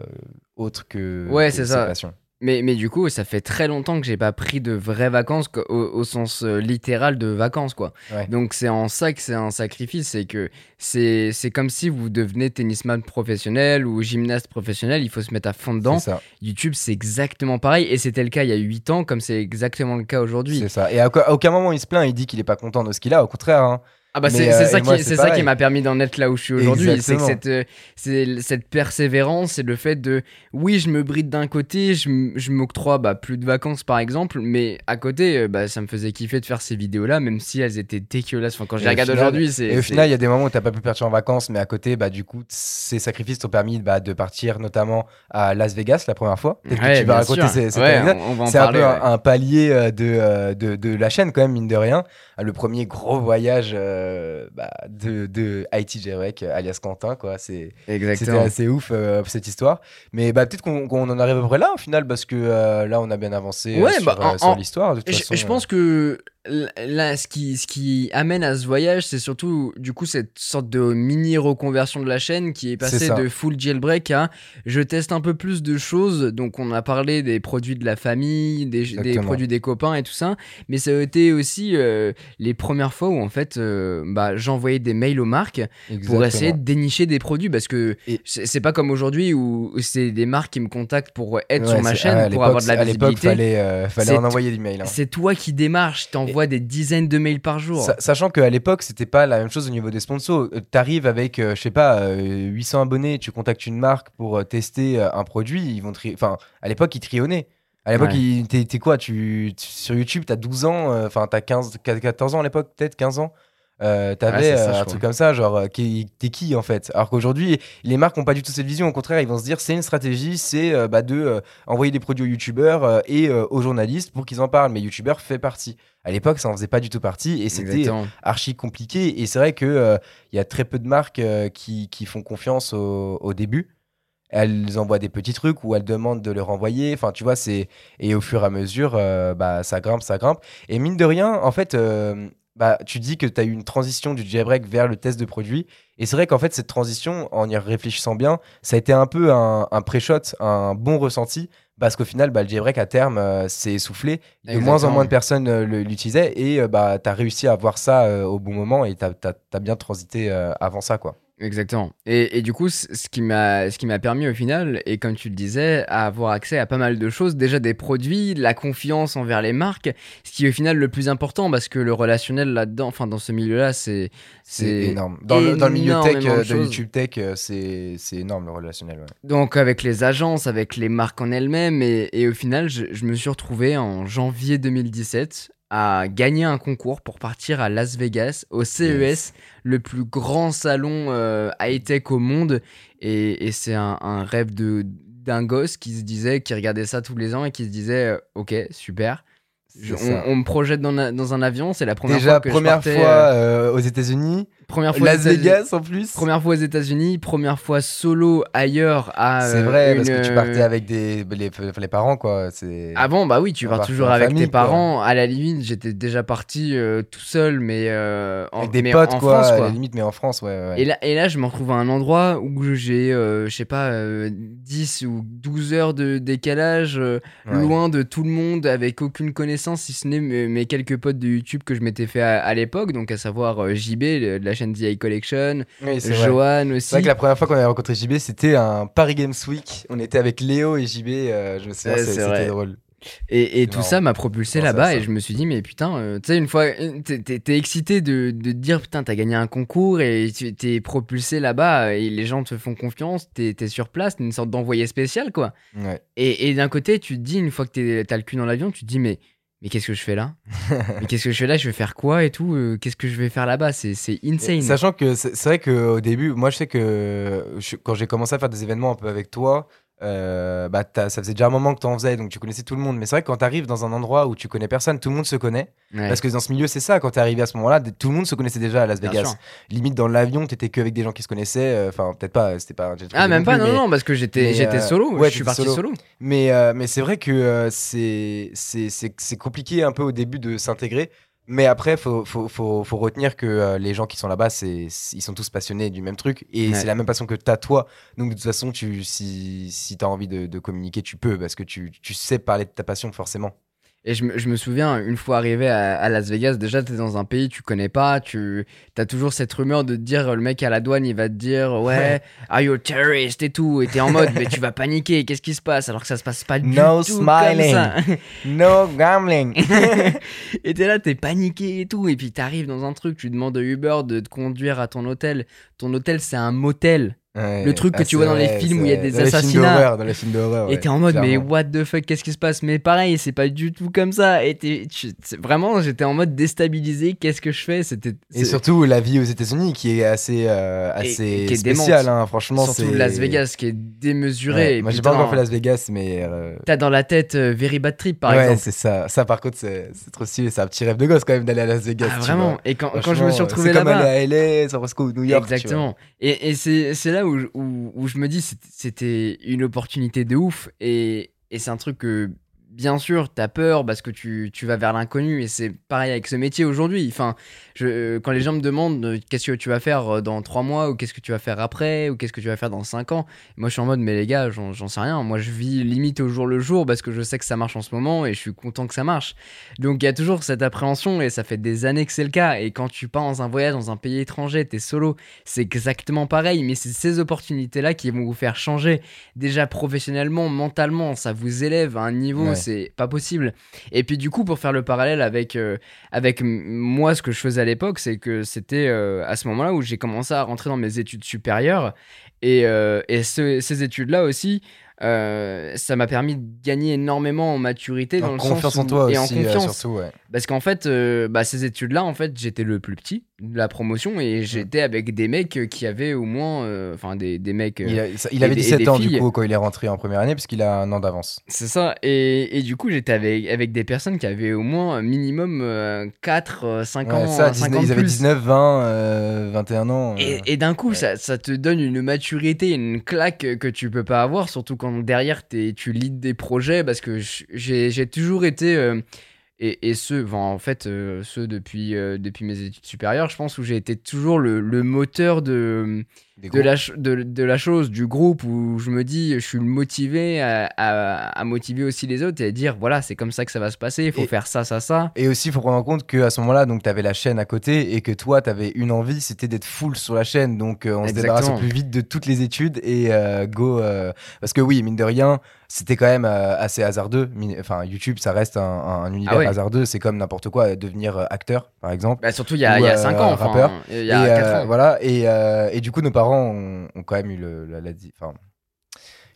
autre que. Ouais, c'est ça. passions. Mais, mais du coup, ça fait très longtemps que j'ai pas pris de vraies vacances au, au sens euh, littéral de vacances, quoi. Ouais. Donc c'est en ça que c'est un sacrifice, c'est que c'est c'est comme si vous devenez tennisman professionnel ou gymnaste professionnel, il faut se mettre à fond dedans. Ça. YouTube, c'est exactement pareil, et c'était le cas il y a 8 ans, comme c'est exactement le cas aujourd'hui. C'est ça. Et à, à aucun moment il se plaint, il dit qu'il est pas content de ce qu'il a. Au contraire. hein. Ah bah c'est euh, c'est ça, et moi, qui, c'est c'est ça qui pareil. m'a permis d'en être là où je suis aujourd'hui. C'est que Exactement. cette, euh, cette persévérance, c'est le fait de, oui, je me bride d'un côté, je, m'octroie bah, plus de vacances par exemple, mais à côté, euh, bah, ça me faisait kiffer de faire ces vidéos-là, même si elles étaient dégueulasses. Enfin, quand je Et les regarde aujourd'hui, c'est... Et au final, il y a des moments où t'as pas pu partir en vacances, mais à côté, bah du coup, ces sacrifices t'ont permis bah, de partir notamment à Las Vegas la première fois. Peut-être Ouais, que tu vas raconter Ouais, C'est un peu ouais. un, un palier de, de, de la chaîne, quand même, mine de rien. Le premier gros voyage euh, bah, de, de Haïti Jailbreak, euh, alias Quentin, quoi. C'est, C'était Exactement. assez ouf euh, cette histoire. Mais bah, peut-être qu'on, qu'on en arrive à peu près là, au final, parce que euh, là, on a bien avancé euh, Ouais, sur, bah, euh, en- sur en- l'histoire. de toute Je, façon, je euh. pense que là, ce qui, ce qui amène à ce voyage, c'est surtout du coup cette sorte de mini reconversion de la chaîne qui est passée de full jailbreak à je teste un peu plus de choses. Donc on a parlé des produits de la famille, des, produits des copains et tout ça, mais ça a été aussi euh, les premières fois où en fait euh, bah, j'envoyais des mails aux marques pour essayer de dénicher des produits parce que Et- c'est pas comme aujourd'hui où c'est des marques qui me contactent pour être Ouais, sur ma chaîne ah, à pour avoir de la À l'époque, visibilité. fallait, euh, fallait C'est en envoyer des mails. hein. C'est toi qui démarches, t'envoies des dizaines de mails par jour. Sa- Sachant qu'à l'époque, c'était pas la même chose au niveau des sponsors. Euh, T'arrives avec, euh, je sais pas, euh, 800 abonnés, tu contactes une marque pour euh, tester euh, un produit, ils vont Enfin, à l'époque, ils trionnaient. À l'époque, Ouais. t'es quoi tu, tu- Sur YouTube, t'as 12 ans, euh, enfin, t'as 15, 14 ans à l'époque, peut-être 15 ans? Euh, T'avais Ouais, euh, un truc comme ça, genre, euh, qui- t'es qui en fait? Alors qu'aujourd'hui, les marques n'ont pas du tout cette vision. Au contraire, ils vont se dire, c'est une stratégie, c'est euh, bah, de envoyer des produits aux youtubeurs et aux journalistes pour qu'ils en parlent. Mais youtubeur fait partie. À l'époque, ça en faisait pas du tout partie et c'était archi compliqué. Et c'est vrai qu'il il y a très peu de marques qui, qui font confiance au, au début. Elles envoient des petits trucs ou elles demandent de le renvoyer. Enfin, tu vois, c'est. Et au fur et à mesure, euh, bah, ça grimpe, ça grimpe. Et mine de rien, en fait, euh, bah, tu dis que tu as eu une transition du jailbreak vers le test de produit. Et c'est vrai qu'en fait, cette transition, en y réfléchissant bien, ça a été un peu un, un pré-shot, un bon ressenti. Parce qu'au final, bah, le jailbreak à terme euh, s'est essoufflé. De moins en moins de personnes euh, l'utilisaient. Et euh, bah, tu as réussi à voir ça au bon moment et tu as, bien transité avant ça. quoi. Exactement. Et, et du coup, ce qui m'a ce qui m'a permis au final, et comme tu le disais, à avoir accès à pas mal de choses, déjà des produits, la confiance envers les marques, ce qui est au final le plus important parce que le relationnel là-dedans, enfin dans ce milieu-là, c'est C'est énorme. Dans le, dans le milieu tech, euh, de. YouTube Tech, euh, c'est c'est énorme le relationnel. ouais. Donc avec les agences, avec les marques en elles-mêmes, et, et au final, je, je me suis retrouvé en janvier 2017 à gagner un concours pour partir à Las Vegas, au CES, Yes. le plus grand salon euh, high-tech au monde. Et, et c'est un, un rêve de d'un gosse qui se disait, qui regardait ça tous les ans et qui se disait, euh, ok, super. Je- on, me projette dans, un- dans un avion, c'est la première Déjà, fois que première je partais, fois euh, aux États-Unis, première fois Las Vegas en plus. Première fois aux États-Unis, première fois solo ailleurs à. C'est euh, vrai, parce que tu partais avec des, les, les parents, quoi. C'est Avant, bah oui, tu pars toujours avec famille, tes quoi. parents. À la limite, j'étais déjà parti euh, tout seul, mais euh, en, avec des mais potes, en quoi, France, à quoi. la limite, mais en France, ouais. Et là, et là, je me retrouve à un endroit où j'ai, euh, je sais pas, euh, 10 ou 12 heures de décalage, euh, Ouais. loin de tout le monde, avec aucune connaissance, si ce n'est mes, mes quelques potes de YouTube que je m'étais fait à, à l'époque, donc à savoir euh, JB de la chaîne High Collection, Oui, vrai. Johan aussi. C'est vrai que la première fois qu'on avait rencontré JB, c'était un Paris Games Week. On était avec Léo et JB, euh, je me souviens, Ouais, c'était drôle. Et, tout marrant. ça m'a propulsé là-bas et je me suis dit, mais putain, euh, tu sais, une fois, euh, t'es- excité de, de te dire, putain, t'as gagné un concours et tu t'es propulsé là-bas et les gens te font confiance, t'es es sur place, t'es une sorte d'envoyé spécial, quoi. Ouais. Et, et d'un côté, tu te dis, une fois que t'as le cul dans l'avion, tu te dis, mais, mais qu'est-ce que je fais là? Mais qu'est-ce que je fais là? Je vais faire quoi et tout? Euh, Qu'est-ce que je vais faire là-bas? C'est insane. Sachant que c'est vrai qu'au début, moi je sais que quand j'ai commencé à faire des événements un peu avec toi, euh, bah, ça faisait déjà un moment que tu en faisais, donc tu connaissais tout le monde. Mais c'est vrai que quand tu arrives dans un endroit où tu connais personne, tout le monde se connaît. Ouais, Parce que dans ce milieu, c'est ça, quand tu es arrivé à ce moment-là, tout le monde se connaissait déjà à Las Vegas. Limite dans l'avion, t'étais que avec des gens qui se connaissaient. euh, Enfin, peut-être pas, c'était pas un Ah, même pas, plus, non, mais- non, parce que j'étais j'étais euh, solo, ouais, je suis parti solo. solo. Mais, mais c'est vrai que c'est compliqué un peu au début de s'intégrer. Mais après, faut, faut, faut, faut retenir que euh, les gens qui sont là-bas, c'est ils sont tous passionnés du même truc. Et Ouais. c'est la même passion que t'as toi. Donc de toute façon, tu, si, si t'as envie de, de communiquer, tu peux. Parce que tu, tu sais parler de ta passion, forcément. Et je me, je me souviens, une fois arrivé à, à Las Vegas, déjà, t'es dans un pays tu connais pas, tu as toujours cette rumeur de te dire, le mec à la douane, il va te dire, ouais, are you a terrorist et tout, et t'es en mode, mais tu vas paniquer, qu'est-ce qui se passe? Alors que ça se passe pas du No tout smiling. comme ça. No gambling. <laughs> et t'es là, t'es paniqué et tout, et puis t'arrives dans un truc, tu demandes à Uber de te conduire à ton hôtel. Ton hôtel, c'est un motel. Ouais. Le truc que Ah, tu vois dans les films où il y a des Dans assassinats. Dans les films d'horreur. Et ouais, t'es en mode, mais what the fuck, qu'est-ce qui se passe? Mais pareil, c'est pas du tout comme ça. Et tu- vraiment, j'étais en mode déstabilisé. Qu'est-ce que je fais? C'était Et surtout la vie aux États-Unis qui est assez, euh, assez et qui est spéciale. hein, franchement, surtout Las Vegas qui est démesuré. Ouais, Et Moi, j'ai pas encore fait Las Vegas, mais. euh, T'as dans la tête euh, Very Bad Trip par ouais, exemple. c'est ça. Ça, par contre, c'est trop stylé. C'est un petit rêve de gosse quand même d'aller à Las Vegas. Ah, vraiment. Et quand, quand je me suis retrouvé C'est comme là-bas. aller à LA, San Francisco, New York. Exactement. Et, c'est c'est où, je- me dis c'était une opportunité de ouf. Et c'est un truc que, bien sûr, t'as peur parce que tu, tu vas vers l'inconnu. Et c'est pareil avec ce métier aujourd'hui. Enfin, quand les gens me demandent euh, qu'est-ce que tu vas faire euh, dans trois mois, ou qu'est-ce que tu vas faire après, ou qu'est-ce que tu vas faire dans cinq ans, moi je suis en mode, mais les gars, j'en sais rien. Moi je vis limite au jour le jour parce que je sais que ça marche en ce moment et je suis content que ça marche. Donc il y a toujours cette appréhension et ça fait des années que c'est le cas. Et quand tu pars dans un voyage dans un pays étranger, t'es solo, c'est exactement pareil. Mais c'est ces opportunités-là qui vont vous faire changer. Déjà professionnellement, mentalement, ça vous élève à un niveau. C'est pas possible. Et puis du coup, pour faire le parallèle avec, euh, avec moi, ce que je faisais à l'époque, c'est que c'était euh, à ce moment-là où j'ai commencé à rentrer dans mes études supérieures. Et, euh, et ce- ces études-là aussi, euh, ça m'a permis de gagner énormément en maturité dans En le confiance sens en où- toi et aussi, en euh, confiance surtout. Ouais. parce qu'en fait, euh, bah, ces études-là, en fait, j'étais le plus petit de la promotion Mm. et j'étais avec des mecs qui avaient au moins, enfin des, des mecs. Il, a- ça- il et avait des- et 17 des ans filles. du coup quand il est rentré en première année, puisqu'il a un an d'avance. C'est ça. Et, et du coup, j'étais avec, avec des personnes qui avaient au moins minimum euh, 4, 5 Ouais, ans. ça, 5 19 ans ils avaient plus. 19, 20, euh, 21 ans. Et, et d'un coup, ouais. ça, ça te donne une maturité, une claque que tu peux pas avoir, surtout quand derrière tu leads des projets, parce que j'ai toujours été, euh, et, et ce, enfin, en fait, euh, ceux depuis, euh, depuis mes études supérieures, je pense, où j'ai été toujours le, moteur de, de la, de, de la chose, du groupe où je me dis, je suis motivé à, à- à motiver aussi les autres et à dire, voilà, c'est comme ça que ça va se passer, il faut Et- faire ça, ça, ça. Et aussi, il faut prendre en compte qu'à ce moment-là, donc, tu avais la chaîne à côté et que toi, tu avais une envie, c'était d'être full sur la chaîne. Donc, euh, on se débarrasse plus vite de toutes les études et euh, go. euh, Parce que oui, mine de rien, c'était quand même assez hasardeux. Enfin, YouTube, ça reste un, un- un univers Ah hasardeux. C'est comme n'importe quoi, devenir acteur, par exemple. Bah, surtout il y a, Ou, il y a euh, 5 ans, rappeur. il y a et, 4 euh, ans. Voilà, et, et du coup, nos parents ont, ont quand même eu le, la, la- enfin,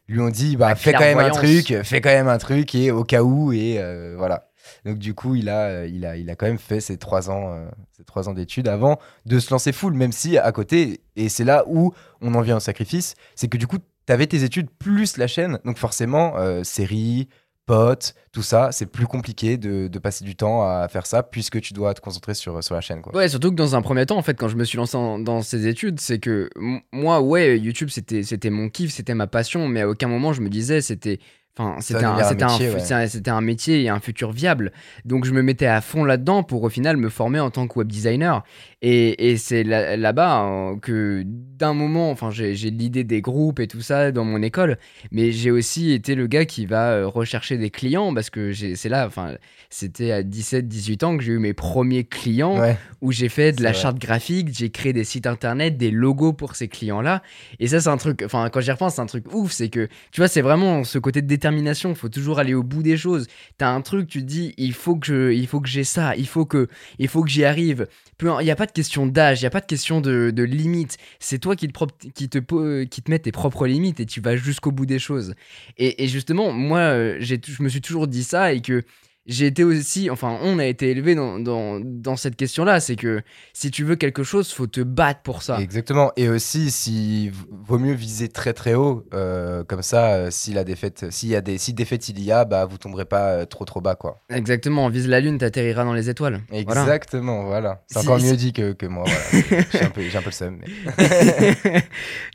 lui ont dit, bah, fais quand même un truc, fais quand même un truc, et au cas où, et euh, voilà. Donc du coup, il a, euh, il a, il a quand même fait ses trois ans, euh, ses trois ans d'études avant de se lancer full, même si à côté, et c'est là où on en vient au sacrifice, c'est que du coup, tu avais tes études plus la chaîne, donc forcément, séries, potes, tout ça, c'est plus compliqué de, de passer du temps à faire ça, puisque tu dois te concentrer sur, sur la chaîne. Quoi. Ouais, surtout que dans un premier temps, en fait, quand je me suis lancé en- dans ces études, c'est que moi, ouais, YouTube, c'était c'était mon kiff, c'était ma passion, mais à aucun moment je me disais, c'était. Enfin, c'était un, un métier, ouais. un- c'était un métier et un futur viable. Donc je me mettais à fond là-dedans pour au final me former en tant que web designer. Et, et c'est là- là-bas euh, que d'un moment, enfin, j'ai l'idée des groupes et tout ça dans mon école, mais j'ai aussi été le gars qui va euh, rechercher des clients parce que c'est là, enfin, c'était à 17-18 ans que j'ai eu mes premiers clients Ouais. où j'ai fait de la vrai. charte graphique, j'ai créé des sites internet, des logos pour ces clients-là. Et ça, c'est un truc, enfin, quand j'y repense, c'est un truc ouf. C'est que, tu vois, c'est vraiment ce côté de détermination. Il faut toujours aller au bout des choses. T'as un truc, tu te dis, il faut que je, il faut que j'ai ça, il faut que, il faut que j'y arrive. Il n'y a pas de question d'âge, il n'y a pas de question de, de limite. C'est toi qui te, qui, te, qui te mets tes propres limites et tu vas jusqu'au bout des choses. Et, et justement, moi, euh, je me suis toujours dit ça et que j'ai été aussi, enfin, on a été élevé dans, dans, dans cette question-là. C'est que si tu veux quelque chose, faut te battre pour ça. Exactement. Et aussi, si vaut mieux viser très très haut, euh, comme ça, euh, si la défaite, s'il y a des, si défaite il y a, bah vous tomberez pas euh, trop trop bas quoi. Exactement, vise la lune, t'atterriras dans les étoiles. Voilà. Exactement, voilà. C'est Si- encore si- mieux dit que, que moi. Voilà. j'ai un peu, j'ai un peu le seum. mais-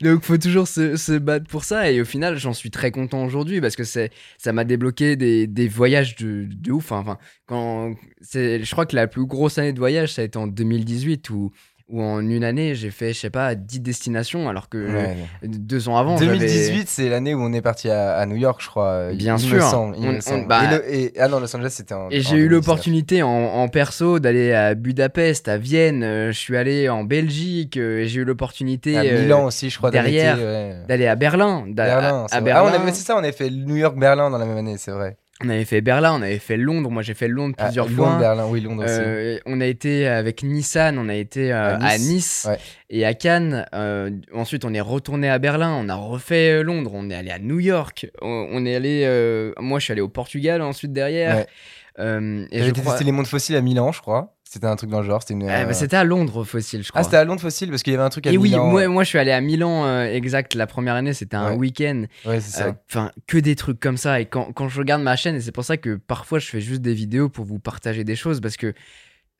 <laughs> Donc faut toujours se, se battre pour ça et au final j'en suis très content aujourd'hui parce que c'est ça m'a débloqué des, des voyages de, de ouf. Enfin, quand c'est, je crois que la plus grosse année de voyage ça a été en 2018 où, où en une année j'ai fait je sais pas 10 destinations alors que Ouais. deux ans avant j'avais- 2018, c'est l'année où on est parti à, à New York, je crois. euh, Bien il sûr. Me semble, il On- me on- bah- et le- et- ah non, Los Angeles, c'était en. Et j'ai eu 2019. l'opportunité en, en perso d'aller à Budapest, à Vienne, euh, je suis allé en Belgique, euh, j'ai eu l'opportunité À euh, Milan aussi, je crois. derrière, ouais. d'aller à Berlin. Berlin, à, c'est à vrai. Berlin. Ah, on avait, c'est ça, on avait fait New York-Berlin dans la même année, c'est vrai. On avait fait Berlin, on avait fait Londres. Moi, j'ai fait Londres Ah, plusieurs Londres, fois. Berlin, oui, Londres aussi. Euh, on a été avec Nissan, on a été euh, À à Nice, ouais. et à Cannes. Euh, ensuite, on est retourné à Berlin, on a refait Londres, on est allé à New York, on, on est allé. moi, je suis allé au Portugal ensuite derrière. Ouais. Et J'avais crois. testé les mondes fossiles à Milan, je crois. C'était un truc dans le genre. C'était une. Ah, bah, euh, c'était à Londres, Fossile, je crois. Ah, c'était à Londres fossile parce qu'il y avait un truc à et oui, Milan. moi, moi, je suis allé à Milan, euh, exact. La première année, c'était un Ouais. week-end. Ouais, c'est ça. Euh, Enfin, que des trucs comme ça. Et quand, quand je regarde ma chaîne, et c'est pour ça que parfois je fais juste des vidéos pour vous partager des choses, parce que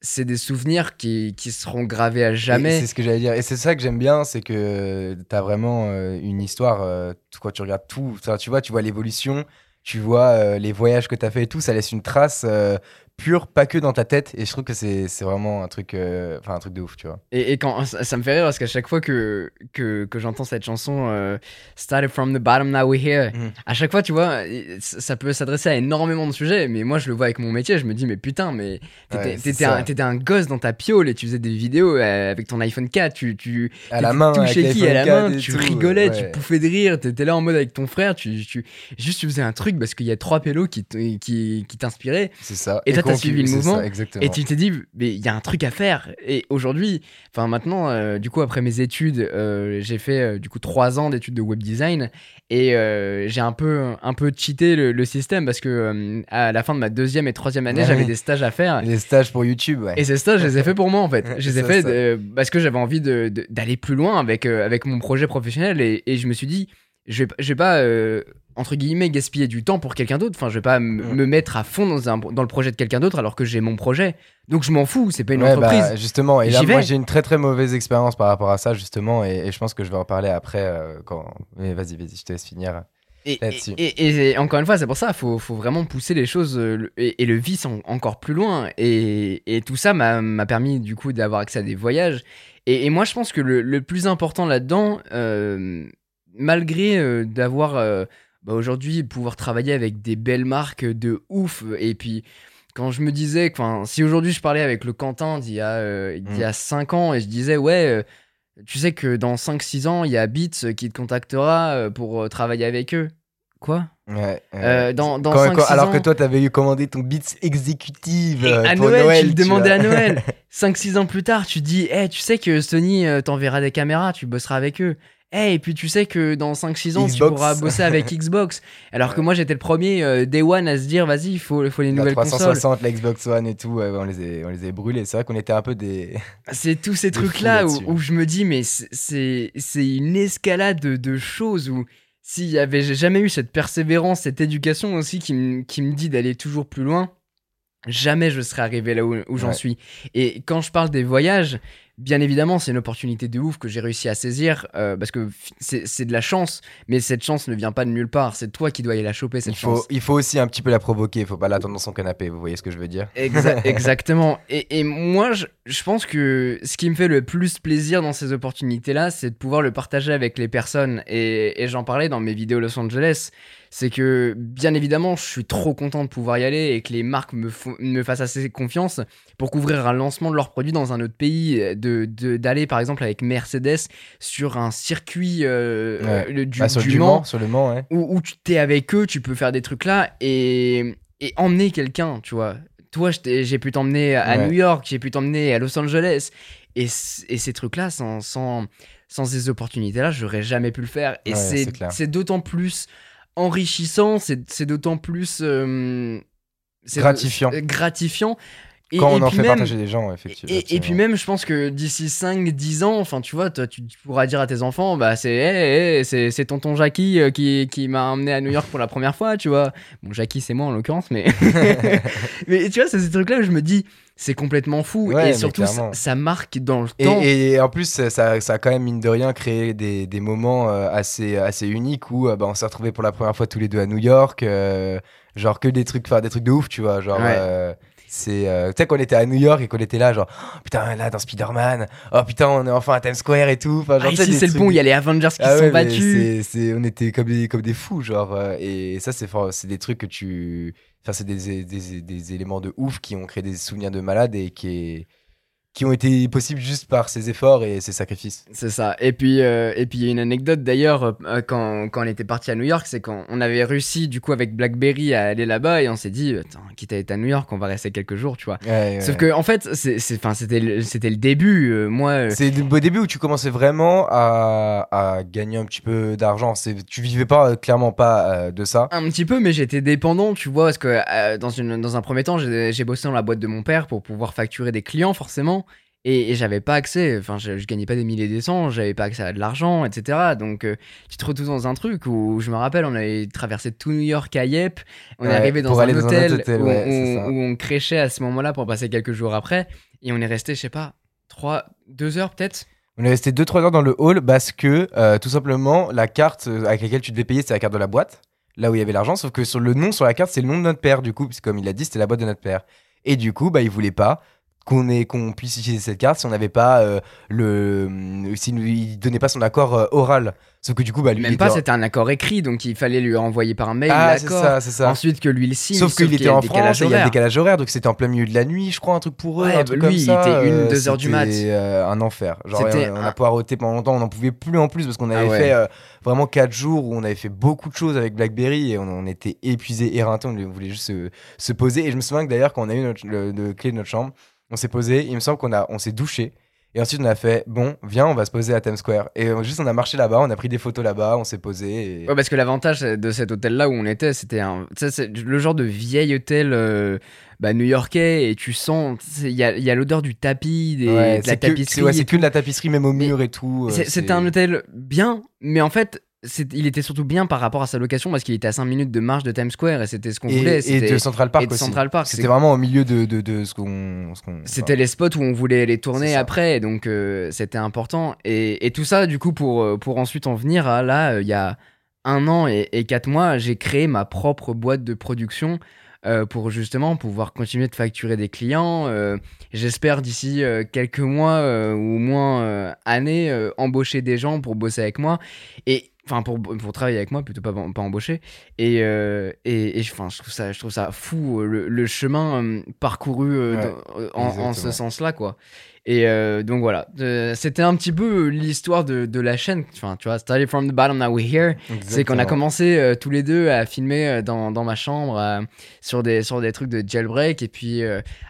c'est des souvenirs qui, qui seront gravés à jamais. C'est ce que j'allais dire. Et c'est ça que j'aime bien, c'est que tu as vraiment euh, une histoire. euh, quand tu regardes tout, tu vois, tu vois l'évolution, tu vois euh, les voyages que tu as fait et tout, ça laisse une trace euh, pure, pas que dans ta tête. Et je trouve que c'est vraiment un truc, euh, enfin un truc de ouf, tu vois. Et, et quand ça, ça me fait rire parce qu'à chaque fois que, que, que j'entends cette chanson euh, Started from the bottom, now we're here, Mhm. à chaque fois, tu vois, et- ça peut s'adresser à énormément de sujets, mais moi je le vois avec mon métier, je me dis, mais putain, mais t'étais Ouais, un, gosse dans ta piole et tu faisais des vidéos euh, avec ton iPhone 4, tu, tu, À la main, avec shaky à la main, 4 et tu tout, rigolais, ouais. tu pouffais de rire, t'étais là en mode avec ton frère, tu, tu, juste tu faisais un truc parce qu'il y a trois pélos qui, qui, qui t'inspiraient. C'est ça. Et toi, t'as suivi le mouvement, ça. Et tu t'es dit, mais il y a un truc à faire. Et aujourd'hui, enfin maintenant, euh, du coup, après mes études, euh, j'ai fait euh, du coup trois ans d'études de web design et j'ai un peu, un peu cheaté le, le système parce que à la fin de ma deuxième et troisième année, Ouais. j'avais des stages à faire. Les stages pour YouTube, ouais. Et ces stages, je les ai fait pour moi en fait. Je les ai fait parce que j'avais envie de- de- d'aller plus loin avec, avec mon projet professionnel et, et je me suis dit, je vais, je vais pas, euh, entre guillemets, gaspiller du temps pour quelqu'un d'autre. Enfin, je vais pas me mettre à fond dans, un, dans le projet de quelqu'un d'autre alors que j'ai mon projet. Donc je m'en fous, c'est pas une Ouais, entreprise. bah, justement, et là, moi j'ai une très très mauvaise expérience par rapport à ça, justement, et, et je pense que je vais en parler après. euh, quand... Mais vas-y, vas-y, je te laisse finir. Et, là-dessus. et- et- encore une fois, c'est pour ça, faut, faut vraiment pousser les choses euh, et, le vice en- encore plus loin. Et, et tout ça m'a m'a permis du coup d'avoir accès à des voyages. Et, et moi, je pense que le, le plus important là-dedans, euh, malgré euh, d'avoir euh, bah, aujourd'hui pouvoir travailler avec des belles marques de ouf, et puis quand je me disais, si aujourd'hui je parlais avec le Quentin d'il y a, euh, d'il y a 5 ans et je disais, ouais, euh, tu sais que dans 5-6 ans, il y a Beats qui te contactera euh, pour euh, travailler avec eux. Quoi? Ouais, ouais. Euh, Dans, dans Quand- 5 quand- alors ans, que toi, t'avais eu commandé ton Beats exécutive euh, à pour Noël, Noël. tu le demandais à Noël. <laughs> 5-6 ans plus tard, tu dis, hey, tu sais que Sony euh, t'enverra des caméras, tu bosseras avec eux. Hey, et puis tu sais que dans 5-6 ans, tu pourras bosser avec <laughs> Xbox. Alors que moi, j'étais le premier euh, Day One à se dire, vas-y, il faut, les La nouvelles consoles. 360, la Xbox One et tout, on les a, on les a brûlés. C'est vrai qu'on était un peu des. <laughs> C'est tous ces trucs-là où, je me dis, mais c'est- une escalade de, de choses où s'il y avait jamais eu cette persévérance, cette éducation aussi qui, me- qui me dit d'aller toujours plus loin, jamais je serais arrivé là où, où j'en Ouais. suis. Et quand je parle des voyages, bien évidemment, c'est une opportunité de ouf que j'ai réussi à saisir euh, parce que c'est c'est de la chance, mais cette chance ne vient pas de nulle part. C'est toi qui dois aller la choper, cette Il faut, chance. il faut aussi un petit peu la provoquer. Il faut pas l'attendre dans son canapé. Vous voyez ce que je veux dire Exa- <laughs> exactement. Et, et moi, je, je pense que ce qui me fait le plus plaisir dans ces opportunités-là, c'est de pouvoir le partager avec les personnes. Et, et j'en parlais dans mes vidéos Los Angeles. C'est que, bien évidemment, je suis trop content de pouvoir y aller et que les marques me, font- me fassent assez confiance pour couvrir un lancement de leurs produits dans un autre pays. De, de- d'aller, par exemple, avec Mercedes sur un circuit euh, Ouais. euh, le- du, Ah, Sur du Mans Mans, sur le Mans, ouais. où, où tu t'es avec eux, tu peux faire des trucs là et, et emmener quelqu'un, tu vois. Toi, j'ai pu t'emmener à Ouais. New York, j'ai pu t'emmener à Los Angeles. Et, et ces trucs-là, sans, sans, sans ces opportunités-là, j'aurais jamais pu le faire. Et c'est d'autant plus enrichissant, c'est d'autant plus. euh, Gratifiant. c'est gratifiant. Et, Quand et on en fait même- partager des gens, effectivement. et, et puis même, je pense que d'ici 5-10 ans, enfin, tu vois, toi, tu pourras dire à tes enfants, bah, c'est hey, hey, c'est c'est tonton Jackie euh, qui, qui m'a emmené à New York pour la première fois, tu vois. Bon, Jackie, c'est moi en l'occurrence, mais. <laughs> <laughs> mais tu vois, c'est ces trucs-là où je me dis, c'est complètement fou. Ouais, et surtout, ça, marque dans le Et, temps. et en plus, ça, ça a quand même, mine de rien, créé des, des moments euh, assez, assez uniques où euh, bah, on s'est retrouvés pour la première fois tous les deux à New York. euh, genre que des trucs, enfin, des trucs de ouf, tu vois. Genre, Ouais. euh, c'est. euh, tu sais, qu'on était à New York et qu'on était là, genre, Oh, putain, là, dans Spider-Man. Oh putain, on est enfin à Times Square et tout. Enfin, genre, Ah, ici, c'est le bon, il y a les Avengers qui Ah se ouais, sont battus. on était comme des, comme des fous, genre. euh, et ça, c'est c'est des trucs que tu. Enfin, c'est des, des, des éléments de ouf qui ont créé des souvenirs de malades et qui, qui ont été possibles juste par ces efforts et ces sacrifices. C'est ça. Et puis, euh, et puis il y a une anecdote d'ailleurs euh, quand, quand on était parti à New York, c'est quand on avait réussi du coup avec BlackBerry à aller là-bas et on s'est dit, attends, quitte à être à New York, on va rester quelques jours, tu vois. Ouais, Sauf que en fait, c'était, le- c'était le début. euh, moi, euh, C'est le au début où tu commençais vraiment à, à gagner un petit peu d'argent. C'est- Tu vivais pas, euh, clairement pas euh, de ça. un petit peu, mais j'étais dépendant, tu vois, parce que euh, dans, une, dans un premier temps, j'ai bossé dans la boîte de mon père pour pouvoir facturer des clients, forcément. Et, et j'avais pas accès, enfin, je, je gagnais pas des milliers des cents, j'avais pas accès à de l'argent, etc. Donc, euh, tu te retrouves dans un truc où je me rappelle, on avait traversé tout New York à Yep, on est Ouais, arrivé dans un dans hôtel, où, ouais, on, où on créchait à ce moment-là pour passer quelques jours après, et on est resté, je sais pas, 3, 2 heures peut-être On est resté 2-3 heures dans le hall parce que, euh, tout simplement, la carte euh, avec laquelle tu devais payer, c'était la carte de la boîte, là où il y avait l'argent. Sauf que sur le nom sur la carte, c'est le nom de notre père, du coup, puisque comme il a dit, c'était la boîte de notre père. Et du coup, bah, il voulait pas qu'on puisse utiliser cette carte si on n'avait pas euh, le s'il nous- il donnait pas son accord euh, oral sauf que du coup bah lui il Même pas, en- c'était un accord écrit, donc il fallait lui envoyer par mail ah c'est l'accord. ça c'est ça Ensuite que lui le signe, sauf qu'il qu'il était en France il y a horaire. décalage horaire donc c'était en plein milieu de la nuit je crois un truc pour eux Ouais, un truc lui, comme il ça était une, euh, deux heures du mat. c'était, euh, un enfer genre on, on un- a poireauté pendant longtemps on n'en pouvait plus en plus parce qu'on avait Ah ouais. fait euh, vraiment 4 jours où on avait fait beaucoup de choses avec BlackBerry et on, on était épuisé éreinté on voulait juste se, se poser et je me souviens que d'ailleurs quand on a eu notre, le, le clé de notre chambre on s'est posé il me semble qu'on a on s'est douché et ensuite on a fait bon viens on va se poser à Times Square et euh, juste on a marché là-bas on a pris des photos là-bas on s'est posé et... Ouais, parce que l'avantage de cet hôtel-là où on était, c'était un, c'est le genre de vieil hôtel euh, bah, new-yorkais et tu sens, il y a, y a l'odeur du tapis, des, Ouais, de la que, tapisserie. c'est- ouais, que de la tapisserie même au mur et tout euh, C'était un hôtel bien, mais en fait, il était surtout bien par rapport à sa location parce qu'il était à 5 minutes de marche de Times Square et c'était ce qu'on voulait. et, de Central Park et de aussi. Central Park, C'était vraiment au milieu de, de, de ce qu'on. C'était les spots où on voulait les tourner après, donc euh, c'était important. Et, et tout ça, du coup, pour, euh, pour ensuite en venir à là, euh, il y a un an et, et quatre mois, j'ai créé ma propre boîte de production euh, pour justement pouvoir continuer de facturer des clients. Euh, J'espère d'ici euh, quelques mois ou au moins années embaucher des gens pour bosser avec moi et enfin pour, pour travailler avec moi plutôt pas, pas embaucher. Et euh, et, et enfin je trouve ça je trouve ça fou euh, le, le chemin euh, parcouru euh, Ouais, dans- en, en ce sens là quoi. Et donc voilà. C'était un petit peu l'histoire de, de la chaîne. Enfin tu vois started from the bottom now we're here. C'est qu'on a commencé tous les deux à filmer dans, dans ma chambre sur, des, sur des trucs de jailbreak. Et puis,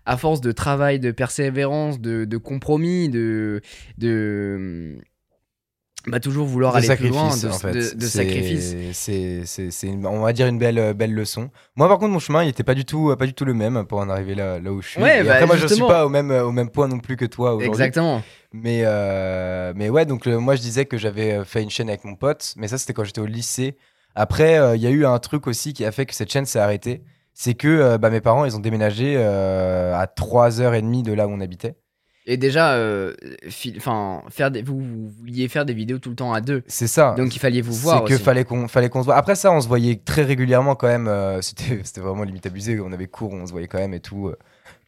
à force de travail, de persévérance, de, de compromis, de. de bah, toujours vouloir de aller plus loin, sacrifice, de, en fait. de- de C'est- sacrifice. C'est, on va dire une belle, euh, belle leçon. Moi, par contre, mon chemin, il était pas du tout, pas du tout le même pour en arriver là, là où je suis. Ouais, Et bah, après, moi, je suis justement. pas au même, au même point non plus que toi aujourd'hui. Exactement. Mais, euh, mais ouais, donc euh, moi, je disais que j'avais euh, fait une chaîne avec mon pote, mais ça, c'était quand j'étais au lycée. Après, euh, il y a eu un truc aussi qui a fait que cette chaîne s'est arrêtée. C'est que euh, bah, mes parents, ils ont déménagé euh, à 3h30 de là où on habitait. Et déjà, euh, enfin, faire des, vous, vous vouliez faire des vidéos tout le temps à deux. C'est ça. Donc il fallait vous voir. C'est que fallait qu'on fallait qu'on se voit. Après ça, on se voyait très régulièrement quand même. euh, <laughs> c'était c'était vraiment limite abusé. On avait cours, on se voyait quand même et tout euh,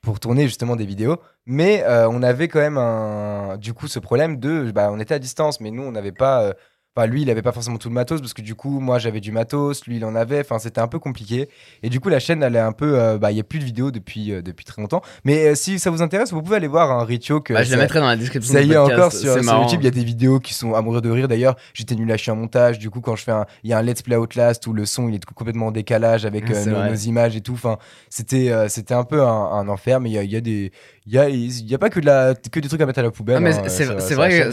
pour tourner justement des vidéos. Mais on avait quand même un du coup ce problème de bah on était à distance, mais nous on n'avait pas. Enfin, lui, il avait pas forcément tout le matos parce que du coup, moi, j'avais du matos, lui, il en avait. Enfin, c'était un peu compliqué. Et du coup, la chaîne, elle est un peu. euh, bah, il y a plus de vidéos depuis euh, depuis très longtemps. Mais euh, si ça vous intéresse, vous pouvez aller voir un Ritio que Bah, je la ça- mettrai dans la description. ça du y est podcast, encore sur, c'est sur marrant. YouTube, il y a des vidéos qui sont à mourir de rire. D'ailleurs, j'étais nul à chier en montage. Du coup, quand je fais un, il y a un let's play Outlast où le son il est complètement en décalage avec Ah, euh, c'est nos, vrai. nos images et tout. Enfin, c'était euh, c'était un peu un, un enfer, mais il y a, il y a des il y a, y a pas que de la que des trucs à mettre à la poubelle. Ah, hein, c'est vrai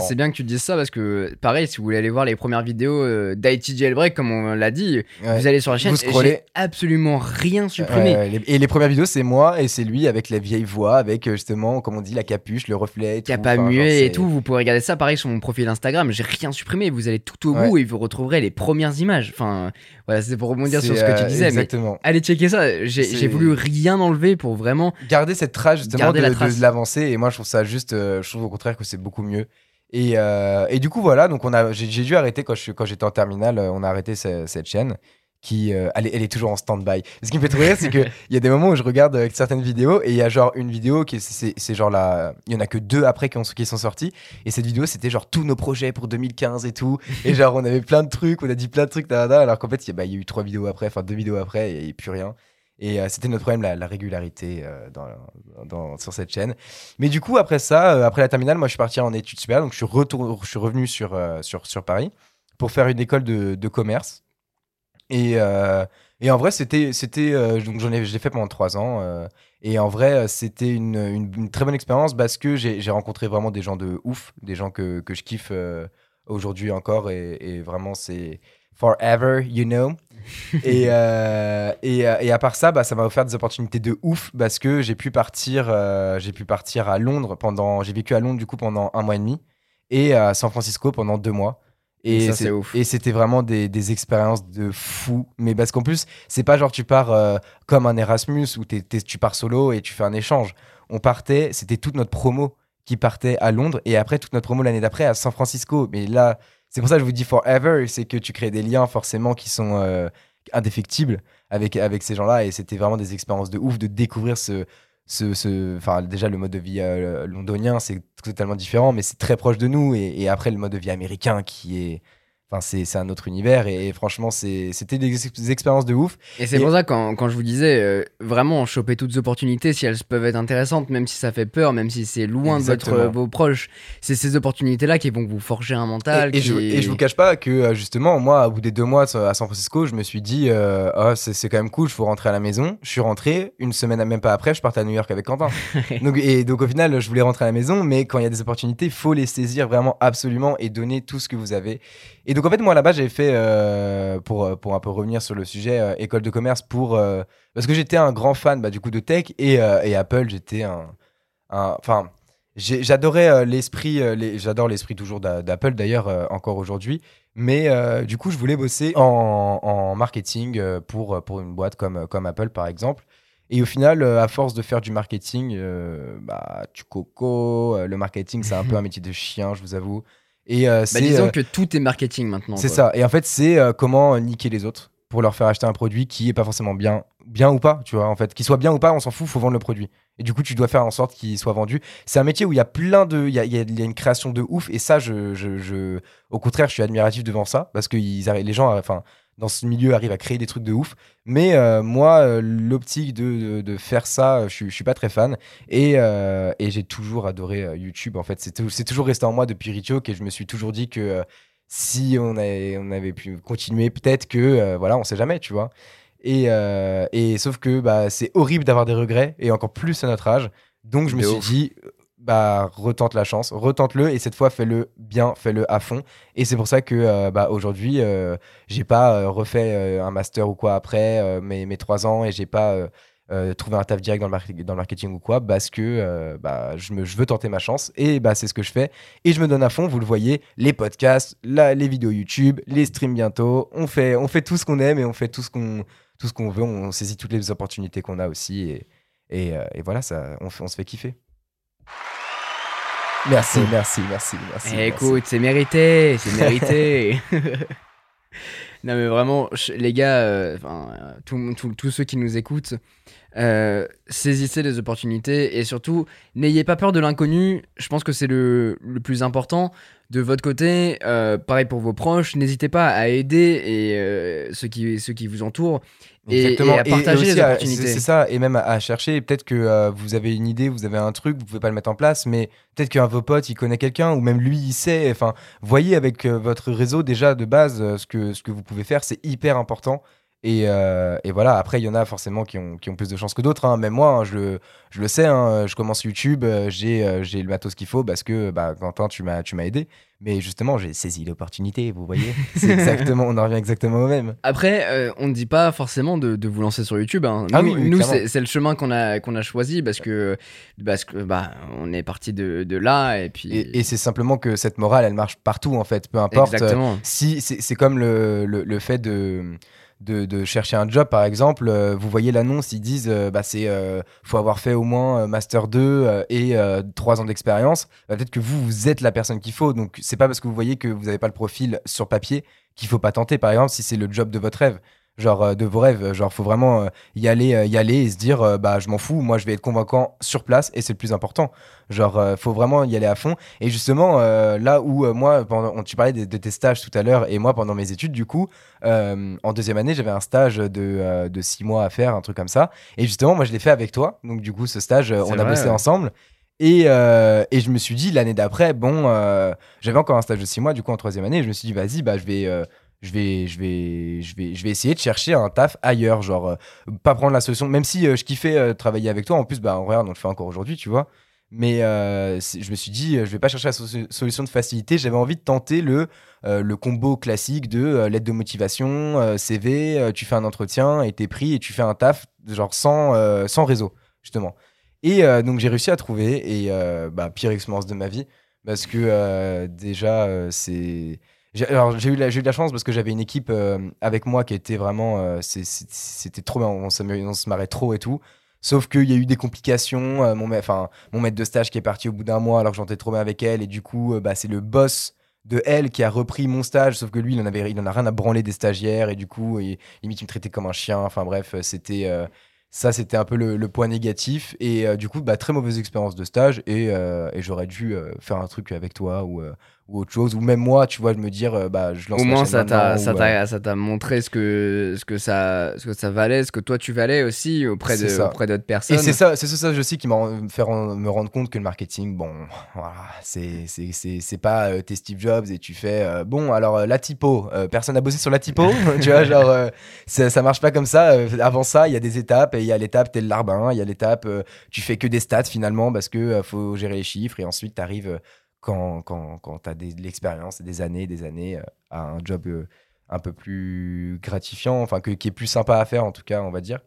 c'est bien que tu dises ça parce que pareil si vous voulez aller voir les premières vidéos euh, d'IT Jailbreak comme on l'a dit Ouais. vous allez sur la chaîne j'ai absolument rien supprimé les- et les premières vidéos, c'est moi et c'est lui avec la vieille voix, avec euh, justement, comme on dit, la capuche, le reflet. et qui a pas c'est- et tout vous pouvez regarder ça pareil sur mon profil Instagram j'ai rien supprimé vous allez tout au bout et vous retrouverez les premières images enfin voilà c'est pour rebondir sur ce que tu euh, disais mais Exactement. allez checker ça j'ai voulu rien enlever pour vraiment garder cette trace justement de, la de l'avancée et moi je trouve ça juste euh, je trouve au contraire que c'est beaucoup mieux. Et, euh, et du coup voilà. Donc on a j'ai j'ai dû arrêter quand je quand j'étais en terminale euh, on a arrêté ce- cette chaîne qui euh, elle, est, elle est toujours en stand-by. Ce qui me fait trop rire c'est que <laughs> il y a des moments où je regarde avec certaines vidéos et il y a genre une vidéo qui est- c'est c'est genre la il y en a que deux après qui, ont- qui sont sortis et cette vidéo c'était genre tous nos projets pour 2015 et tout. Et genre on avait plein de trucs on a dit plein de trucs alors qu'en fait il y, a- bah, il y a eu trois vidéos après enfin deux vidéos après et, et plus rien et euh, c'était notre problème, la, la régularité euh, sur cette chaîne. Mais du coup, après ça, euh, après la terminale, moi, je suis parti en études supérieures. Donc, je suis, retour, je suis revenu sur, sur, Paris pour faire une école de, commerce. Et, et en vrai, c'était. donc, j'en ai, fait pendant trois ans. et en vrai, c'était une, une- très bonne expérience parce que j'ai rencontré vraiment des gens de ouf, des gens que, que je kiffe aujourd'hui encore. Et vraiment, c'est forever, you know. <laughs> et, euh, et, euh, et à part ça, bah, ça m'a offert des opportunités de ouf parce que j'ai pu partir, euh, j'ai pu partir à Londres pendant, j'ai vécu à Londres du coup pendant un mois et demi et à San Francisco pendant deux mois. Et Ça, c'est- c'est ouf. Et c'était vraiment des, des expériences de fou. Mais parce qu'en plus, c'est pas genre tu pars euh, comme un Erasmus où t'es- tu pars solo et tu fais un échange. On partait, c'était toute notre promo qui partait à Londres et après toute notre promo l'année d'après à San Francisco. Mais là, c'est pour ça que je vous dis forever, c'est que tu crées des liens forcément qui sont euh, indéfectibles avec, ces gens-là et c'était vraiment des expériences de ouf de découvrir ce. Ce, déjà le mode de vie euh, londonien c'est totalement différent mais c'est très proche de nous et après le mode de vie américain qui est enfin c'est c'est un autre univers et, et franchement c'était des, ex- des expériences de ouf Et c'est Et- pour ça, quand, quand je vous disais, euh, vraiment, choper toutes les opportunités, si elles peuvent être intéressantes, même si ça fait peur, même si c'est loin de votre, vos proches, c'est ces opportunités-là qui vont vous forger un mental. Et, et qui... je, et je vous cache pas que euh, justement, moi, au bout des deux mois à San Francisco, je me suis dit, euh, Ah, c'est c'est quand même cool, il faut rentrer à la maison. Je suis rentré, une semaine même pas après, je partais à New York avec Quentin. <laughs> donc, et donc au final, je voulais rentrer à la maison, mais quand il y a des opportunités, il faut les saisir vraiment absolument et donner tout ce que vous avez. Et donc en fait, moi là-bas, j'avais fait, euh, pour, pour un peu revenir sur le sujet, euh, école de commerce, pour, euh, parce que j'étais un grand fan bah, du coup de tech et, euh, et Apple, j'étais un... un- Enfin... j'ai- J'adorais euh, l'esprit, euh, les- j'adore l'esprit toujours d'a- d'Apple d'ailleurs euh, encore aujourd'hui. Mais euh, du coup, je voulais bosser en, en marketing euh, pour, pour une boîte comme, comme Apple par exemple. Et au final, euh, à force de faire du marketing, euh, bah, tu coco, euh, le marketing c'est un peu un <laughs> métier de chien, je vous avoue. Et euh, Bah, disons euh, que tout est marketing maintenant. c'est ça. Et en fait, c'est euh, comment niquer les autres pour leur faire acheter un produit qui est pas forcément bien, bien ou pas, tu vois. En fait, qu'il soit bien ou pas, on s'en fout, faut vendre le produit. Et du coup, tu dois faire en sorte qu'il soit vendu. C'est un métier où il y a plein de, il y a, il y a- il y a une création de ouf. Et ça, je, je, je- au contraire, je suis admiratif devant ça parce que ils les gens, enfin, dans ce milieu, arrivent à créer des trucs de ouf. Mais euh, moi, euh, l'optique de, de, de faire ça, euh, je, je suis pas très fan. Et, euh, et j'ai toujours adoré YouTube. En fait, c'est tou- c'est toujours resté en moi depuis Richoke et je me suis toujours dit que si on avait, on avait pu continuer, peut-être que, voilà, on sait jamais, tu vois. Et, et sauf que bah, c'est horrible d'avoir des regrets et encore plus à notre âge. Donc je me suis ouf. dit, bah retente la chance, retente-le et cette fois fais-le bien, fais-le à fond. Et c'est pour ça que euh, bah, aujourd'hui, euh, j'ai pas euh, refait un master ou quoi après mes, mes trois ans et j'ai pas trouvé un taf direct dans le, dans le marketing ou quoi parce que bah, je, me, je veux tenter ma chance et bah, c'est ce que je fais. Et je me donne à fond, vous le voyez, les podcasts, la- les vidéos YouTube, les streams bientôt. On fait, on fait tout ce qu'on aime et on fait tout ce qu'on tout ce qu'on veut. On saisit toutes les opportunités qu'on a aussi. Et, et, voilà, ça, on, on se fait kiffer. Merci, merci, merci, merci. Eh, merci. écoute, c'est mérité, c'est mérité. <laughs> non mais vraiment, les gars, euh, euh, tous ceux qui nous écoutent, euh, saisissez les opportunités et surtout, n'ayez pas peur de l'inconnu. Je pense que c'est le, le plus important. De votre côté, euh, pareil pour vos proches, n'hésitez pas à aider et ceux qui ceux qui vous entourent et, et Exactement. à partager aussi les opportunités. C'est c'est ça, et même à, à chercher. Peut-être que euh, vous avez une idée, vous avez un truc, vous pouvez pas le mettre en place, mais peut-être qu'un de vos potes, il connaît quelqu'un, ou même lui, il sait. Enfin, voyez avec euh, votre réseau déjà de base euh, ce, que, ce que vous pouvez faire, c'est hyper important. Et, euh, et voilà, après, il y en a forcément qui ont, qui ont plus de chance que d'autres. hein. Même moi, hein, je, le, je le sais, hein, je commence YouTube, euh, j'ai euh, j'ai le matos qu'il faut parce que, bah, Quentin, tu m'as tu m'as aidé. Mais justement, j'ai saisi l'opportunité, vous voyez. <laughs> C'est exactement, on en revient exactement au même. Après, euh, on ne dit pas forcément de, de vous lancer sur YouTube. hein. Ah nous, oui, nous, c'est c'est le chemin qu'on a, qu'on a choisi parce que, parce que bah, on est parti de, de là et puis. Et, et c'est simplement que cette morale, elle marche partout, en fait, peu importe. Exactement. si c'est c'est comme le, le, le fait de, de, chercher un job par exemple euh, vous voyez l'annonce ils disent euh, bah c'est euh, faut avoir fait au moins master 2 euh, et euh, 3 ans d'expérience. Bah, peut-être que vous vous êtes la personne qu'il faut. Donc c'est pas parce que vous voyez que vous n'avez pas le profil sur papier qu'il faut pas tenter. Par exemple si c'est le job de votre rêve genre euh, de vos rêves genre faut vraiment euh, y aller euh, y aller et se dire euh, bah je m'en fous moi je vais être convaincant sur place et c'est le plus important. Genre euh, faut vraiment y aller à fond. Et justement euh, là où euh, moi pendant on- tu parlais de, de tes stages tout à l'heure et moi pendant mes études du coup euh, en deuxième année j'avais un stage de, euh, de six mois à faire un truc comme ça. Et justement moi je l'ai fait avec toi. Donc du coup ce stage euh, on a bossé ouais. ensemble. Et, euh, et je me suis dit l'année d'après bon euh, j'avais encore un stage de six mois du coup en troisième année je me suis dit vas-y bah je vais euh, je vais, je, vais, je, vais, je vais essayer de chercher un taf ailleurs, genre euh, pas prendre la solution, même si euh, je kiffais euh, travailler avec toi, en plus, bah, regarde, on le fait encore aujourd'hui, tu vois. Mais je me suis dit, je vais pas chercher la so- solution de facilité, j'avais envie de tenter le, le combo classique de lettre de motivation, CV, tu fais un entretien et t'es pris et tu fais un taf, genre sans, sans réseau, justement. Et donc j'ai réussi à trouver, et bah, pire expérience de ma vie, parce que déjà, c'est. J'ai eu, de la chance parce que j'avais une équipe euh, avec moi qui était vraiment. euh, C'était trop bien, on, se marrait trop et tout. Sauf qu'il y a eu des complications. euh, mon, maître de stage qui est parti au bout d'un mois alors que j'entrais trop bien avec elle. Et du coup, bah, c'est le boss de elle qui a repris mon stage. Sauf que lui, il en, il en a rien à branler des stagiaires. Et du coup, il, limite, il me traitait comme un chien. Enfin bref, c'était. ça, c'était un peu le, point négatif. Et du coup, bah, très mauvaise expérience de stage. Et, j'aurais dû faire un truc avec toi ou autre chose. Ou même moi, tu vois, de me dire, euh, bah, je lance Au moins, ça t'a, ça ou, euh, t'a, ça t'a montré ce que, ce que ça, ce que ça valait, ce que toi tu valais aussi auprès de, ça. auprès d'autres personnes. Et c'est ça, c'est ça aussi qui m'a fait me rendre compte que le marketing, bon, <laughs> voilà, c'est c'est- c'est- c'est pas euh, t'es Steve Jobs et tu fais euh, bon alors la typo, personne n'a bossé sur la typo, <laughs> tu vois genre ça, ça marche pas comme ça. avant ça, il y a des étapes et il y a l'étape t'es le larbin, il y a l'étape tu fais que des stats finalement parce que faut gérer les chiffres et ensuite t'arrives quand quand quand t'as des- de l'expérience des années, des années euh, à un job euh, un peu plus gratifiant, enfin que, qui est plus sympa à faire en tout cas on va dire.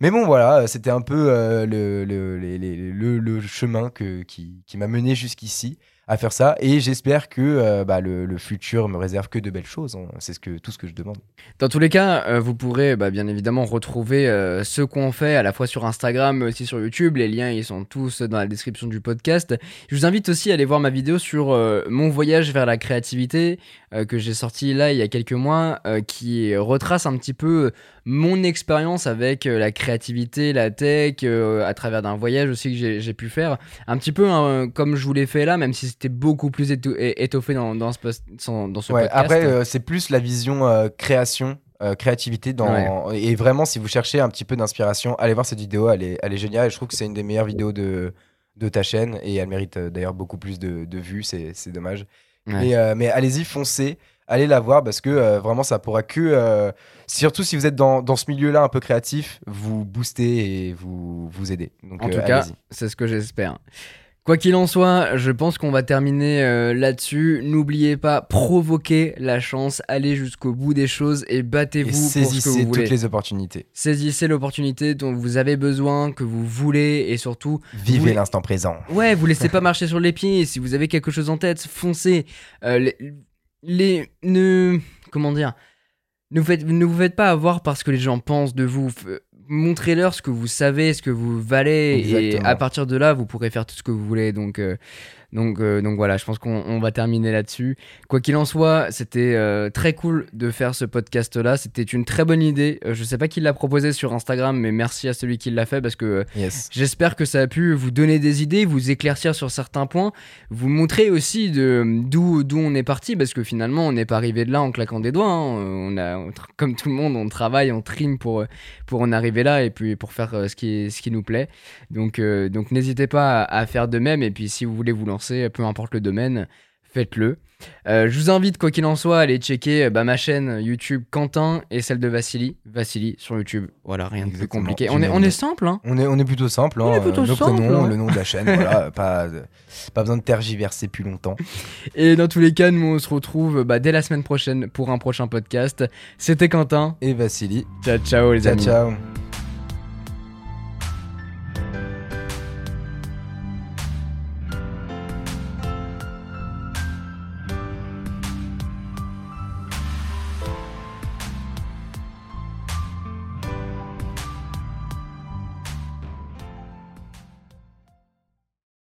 Mais bon, voilà, c'était un peu euh, le, le, le- le chemin que, qui, qui m'a mené jusqu'ici. À faire ça. Et j'espère que euh, bah, le, futur me réserve que de belles choses. C'est ce que, tout ce que je demande. Dans tous les cas, euh, vous pourrez bah, bien évidemment retrouver euh, ce qu'on fait à la fois sur Instagram mais aussi sur YouTube. Les liens ils sont tous dans la description du podcast. Je vous invite aussi à aller voir ma vidéo sur mon voyage vers la créativité que j'ai sorti là il y a quelques mois, euh, qui retrace un petit peu mon expérience avec euh, la créativité, la tech, euh, à travers d'un voyage aussi que j'ai- pu faire. Un petit peu hein, comme je vous l'ai fait là, même si c'était beaucoup plus éto- étoffé dans, dans ce, post- sans- dans ce Ouais, podcast. après, euh, c'est plus la vision euh, création, euh, créativité. Dans... Et vraiment, si vous cherchez un petit peu d'inspiration, allez voir cette vidéo. Elle est, elle est géniale. Et je trouve que c'est une des meilleures vidéos de, de ta chaîne. Et elle mérite euh, d'ailleurs beaucoup plus de, de vues. C'est dommage. Mais, euh, mais allez-y, foncez. Allez la voir parce que euh, vraiment, ça pourra que. euh, surtout si vous êtes dans, dans ce milieu-là un peu créatif, vous booster et vous, vous aider. Donc, En euh, tout cas, allez-y. c'est ce que j'espère. Quoi qu'il en soit, je pense qu'on va terminer euh, là-dessus. N'oubliez pas, provoquez la chance, allez jusqu'au bout des choses et battez-vous pour ce que saisissez vous voulez. toutes les opportunités. Saisissez l'opportunité dont vous avez besoin, que vous voulez et surtout, Vivez l'instant présent. ouais, vous laissez pas <laughs> marcher sur les pieds. Si vous avez quelque chose en tête, foncez. Euh, les, les- ne comment dire, ne vous faites ne vous faites pas avoir parce que les gens pensent de vous. Montrez-leur ce que vous savez, ce que vous valez, et à partir de là, vous pourrez faire tout ce que vous voulez. Donc, euh, donc, euh, donc voilà, je pense qu'on on va terminer là-dessus. Quoi qu'il en soit, c'était euh, très cool de faire ce podcast-là. C'était une très bonne idée. Euh, je sais pas qui l'a proposé sur Instagram, mais merci à celui qui l'a fait parce que euh, Yes. J'espère que ça a pu vous donner des idées, vous éclaircir sur certains points, vous montrer aussi d'où on est parti, parce que finalement on n'est pas arrivé de là en claquant des doigts. hein. On a, on comme tout le monde, on travaille, on trime pour pour en arriver là et puis pour faire ce qui ce qui nous plaît. Donc donc n'hésitez pas à, à faire de même et puis si vous voulez vous lancer, peu importe le domaine, faites-le. Euh, je vous invite, quoi qu'il en soit, à aller checker euh, bah, ma chaîne YouTube Quentin et celle de Vassili. Vassili sur YouTube. Voilà, rien de plus compliqué. On est, on est simple, hein. On est, on est plutôt simple. On hein, est plutôt euh, nos simple, prénoms, hein. le nom de la <laughs> chaîne, voilà, pas, pas besoin de tergiverser plus longtemps. <laughs> Et dans tous les cas, nous on se retrouve bah, dès la semaine prochaine pour un prochain podcast. C'était Quentin. Et Vassili, Ciao ciao les ciao amis. ciao.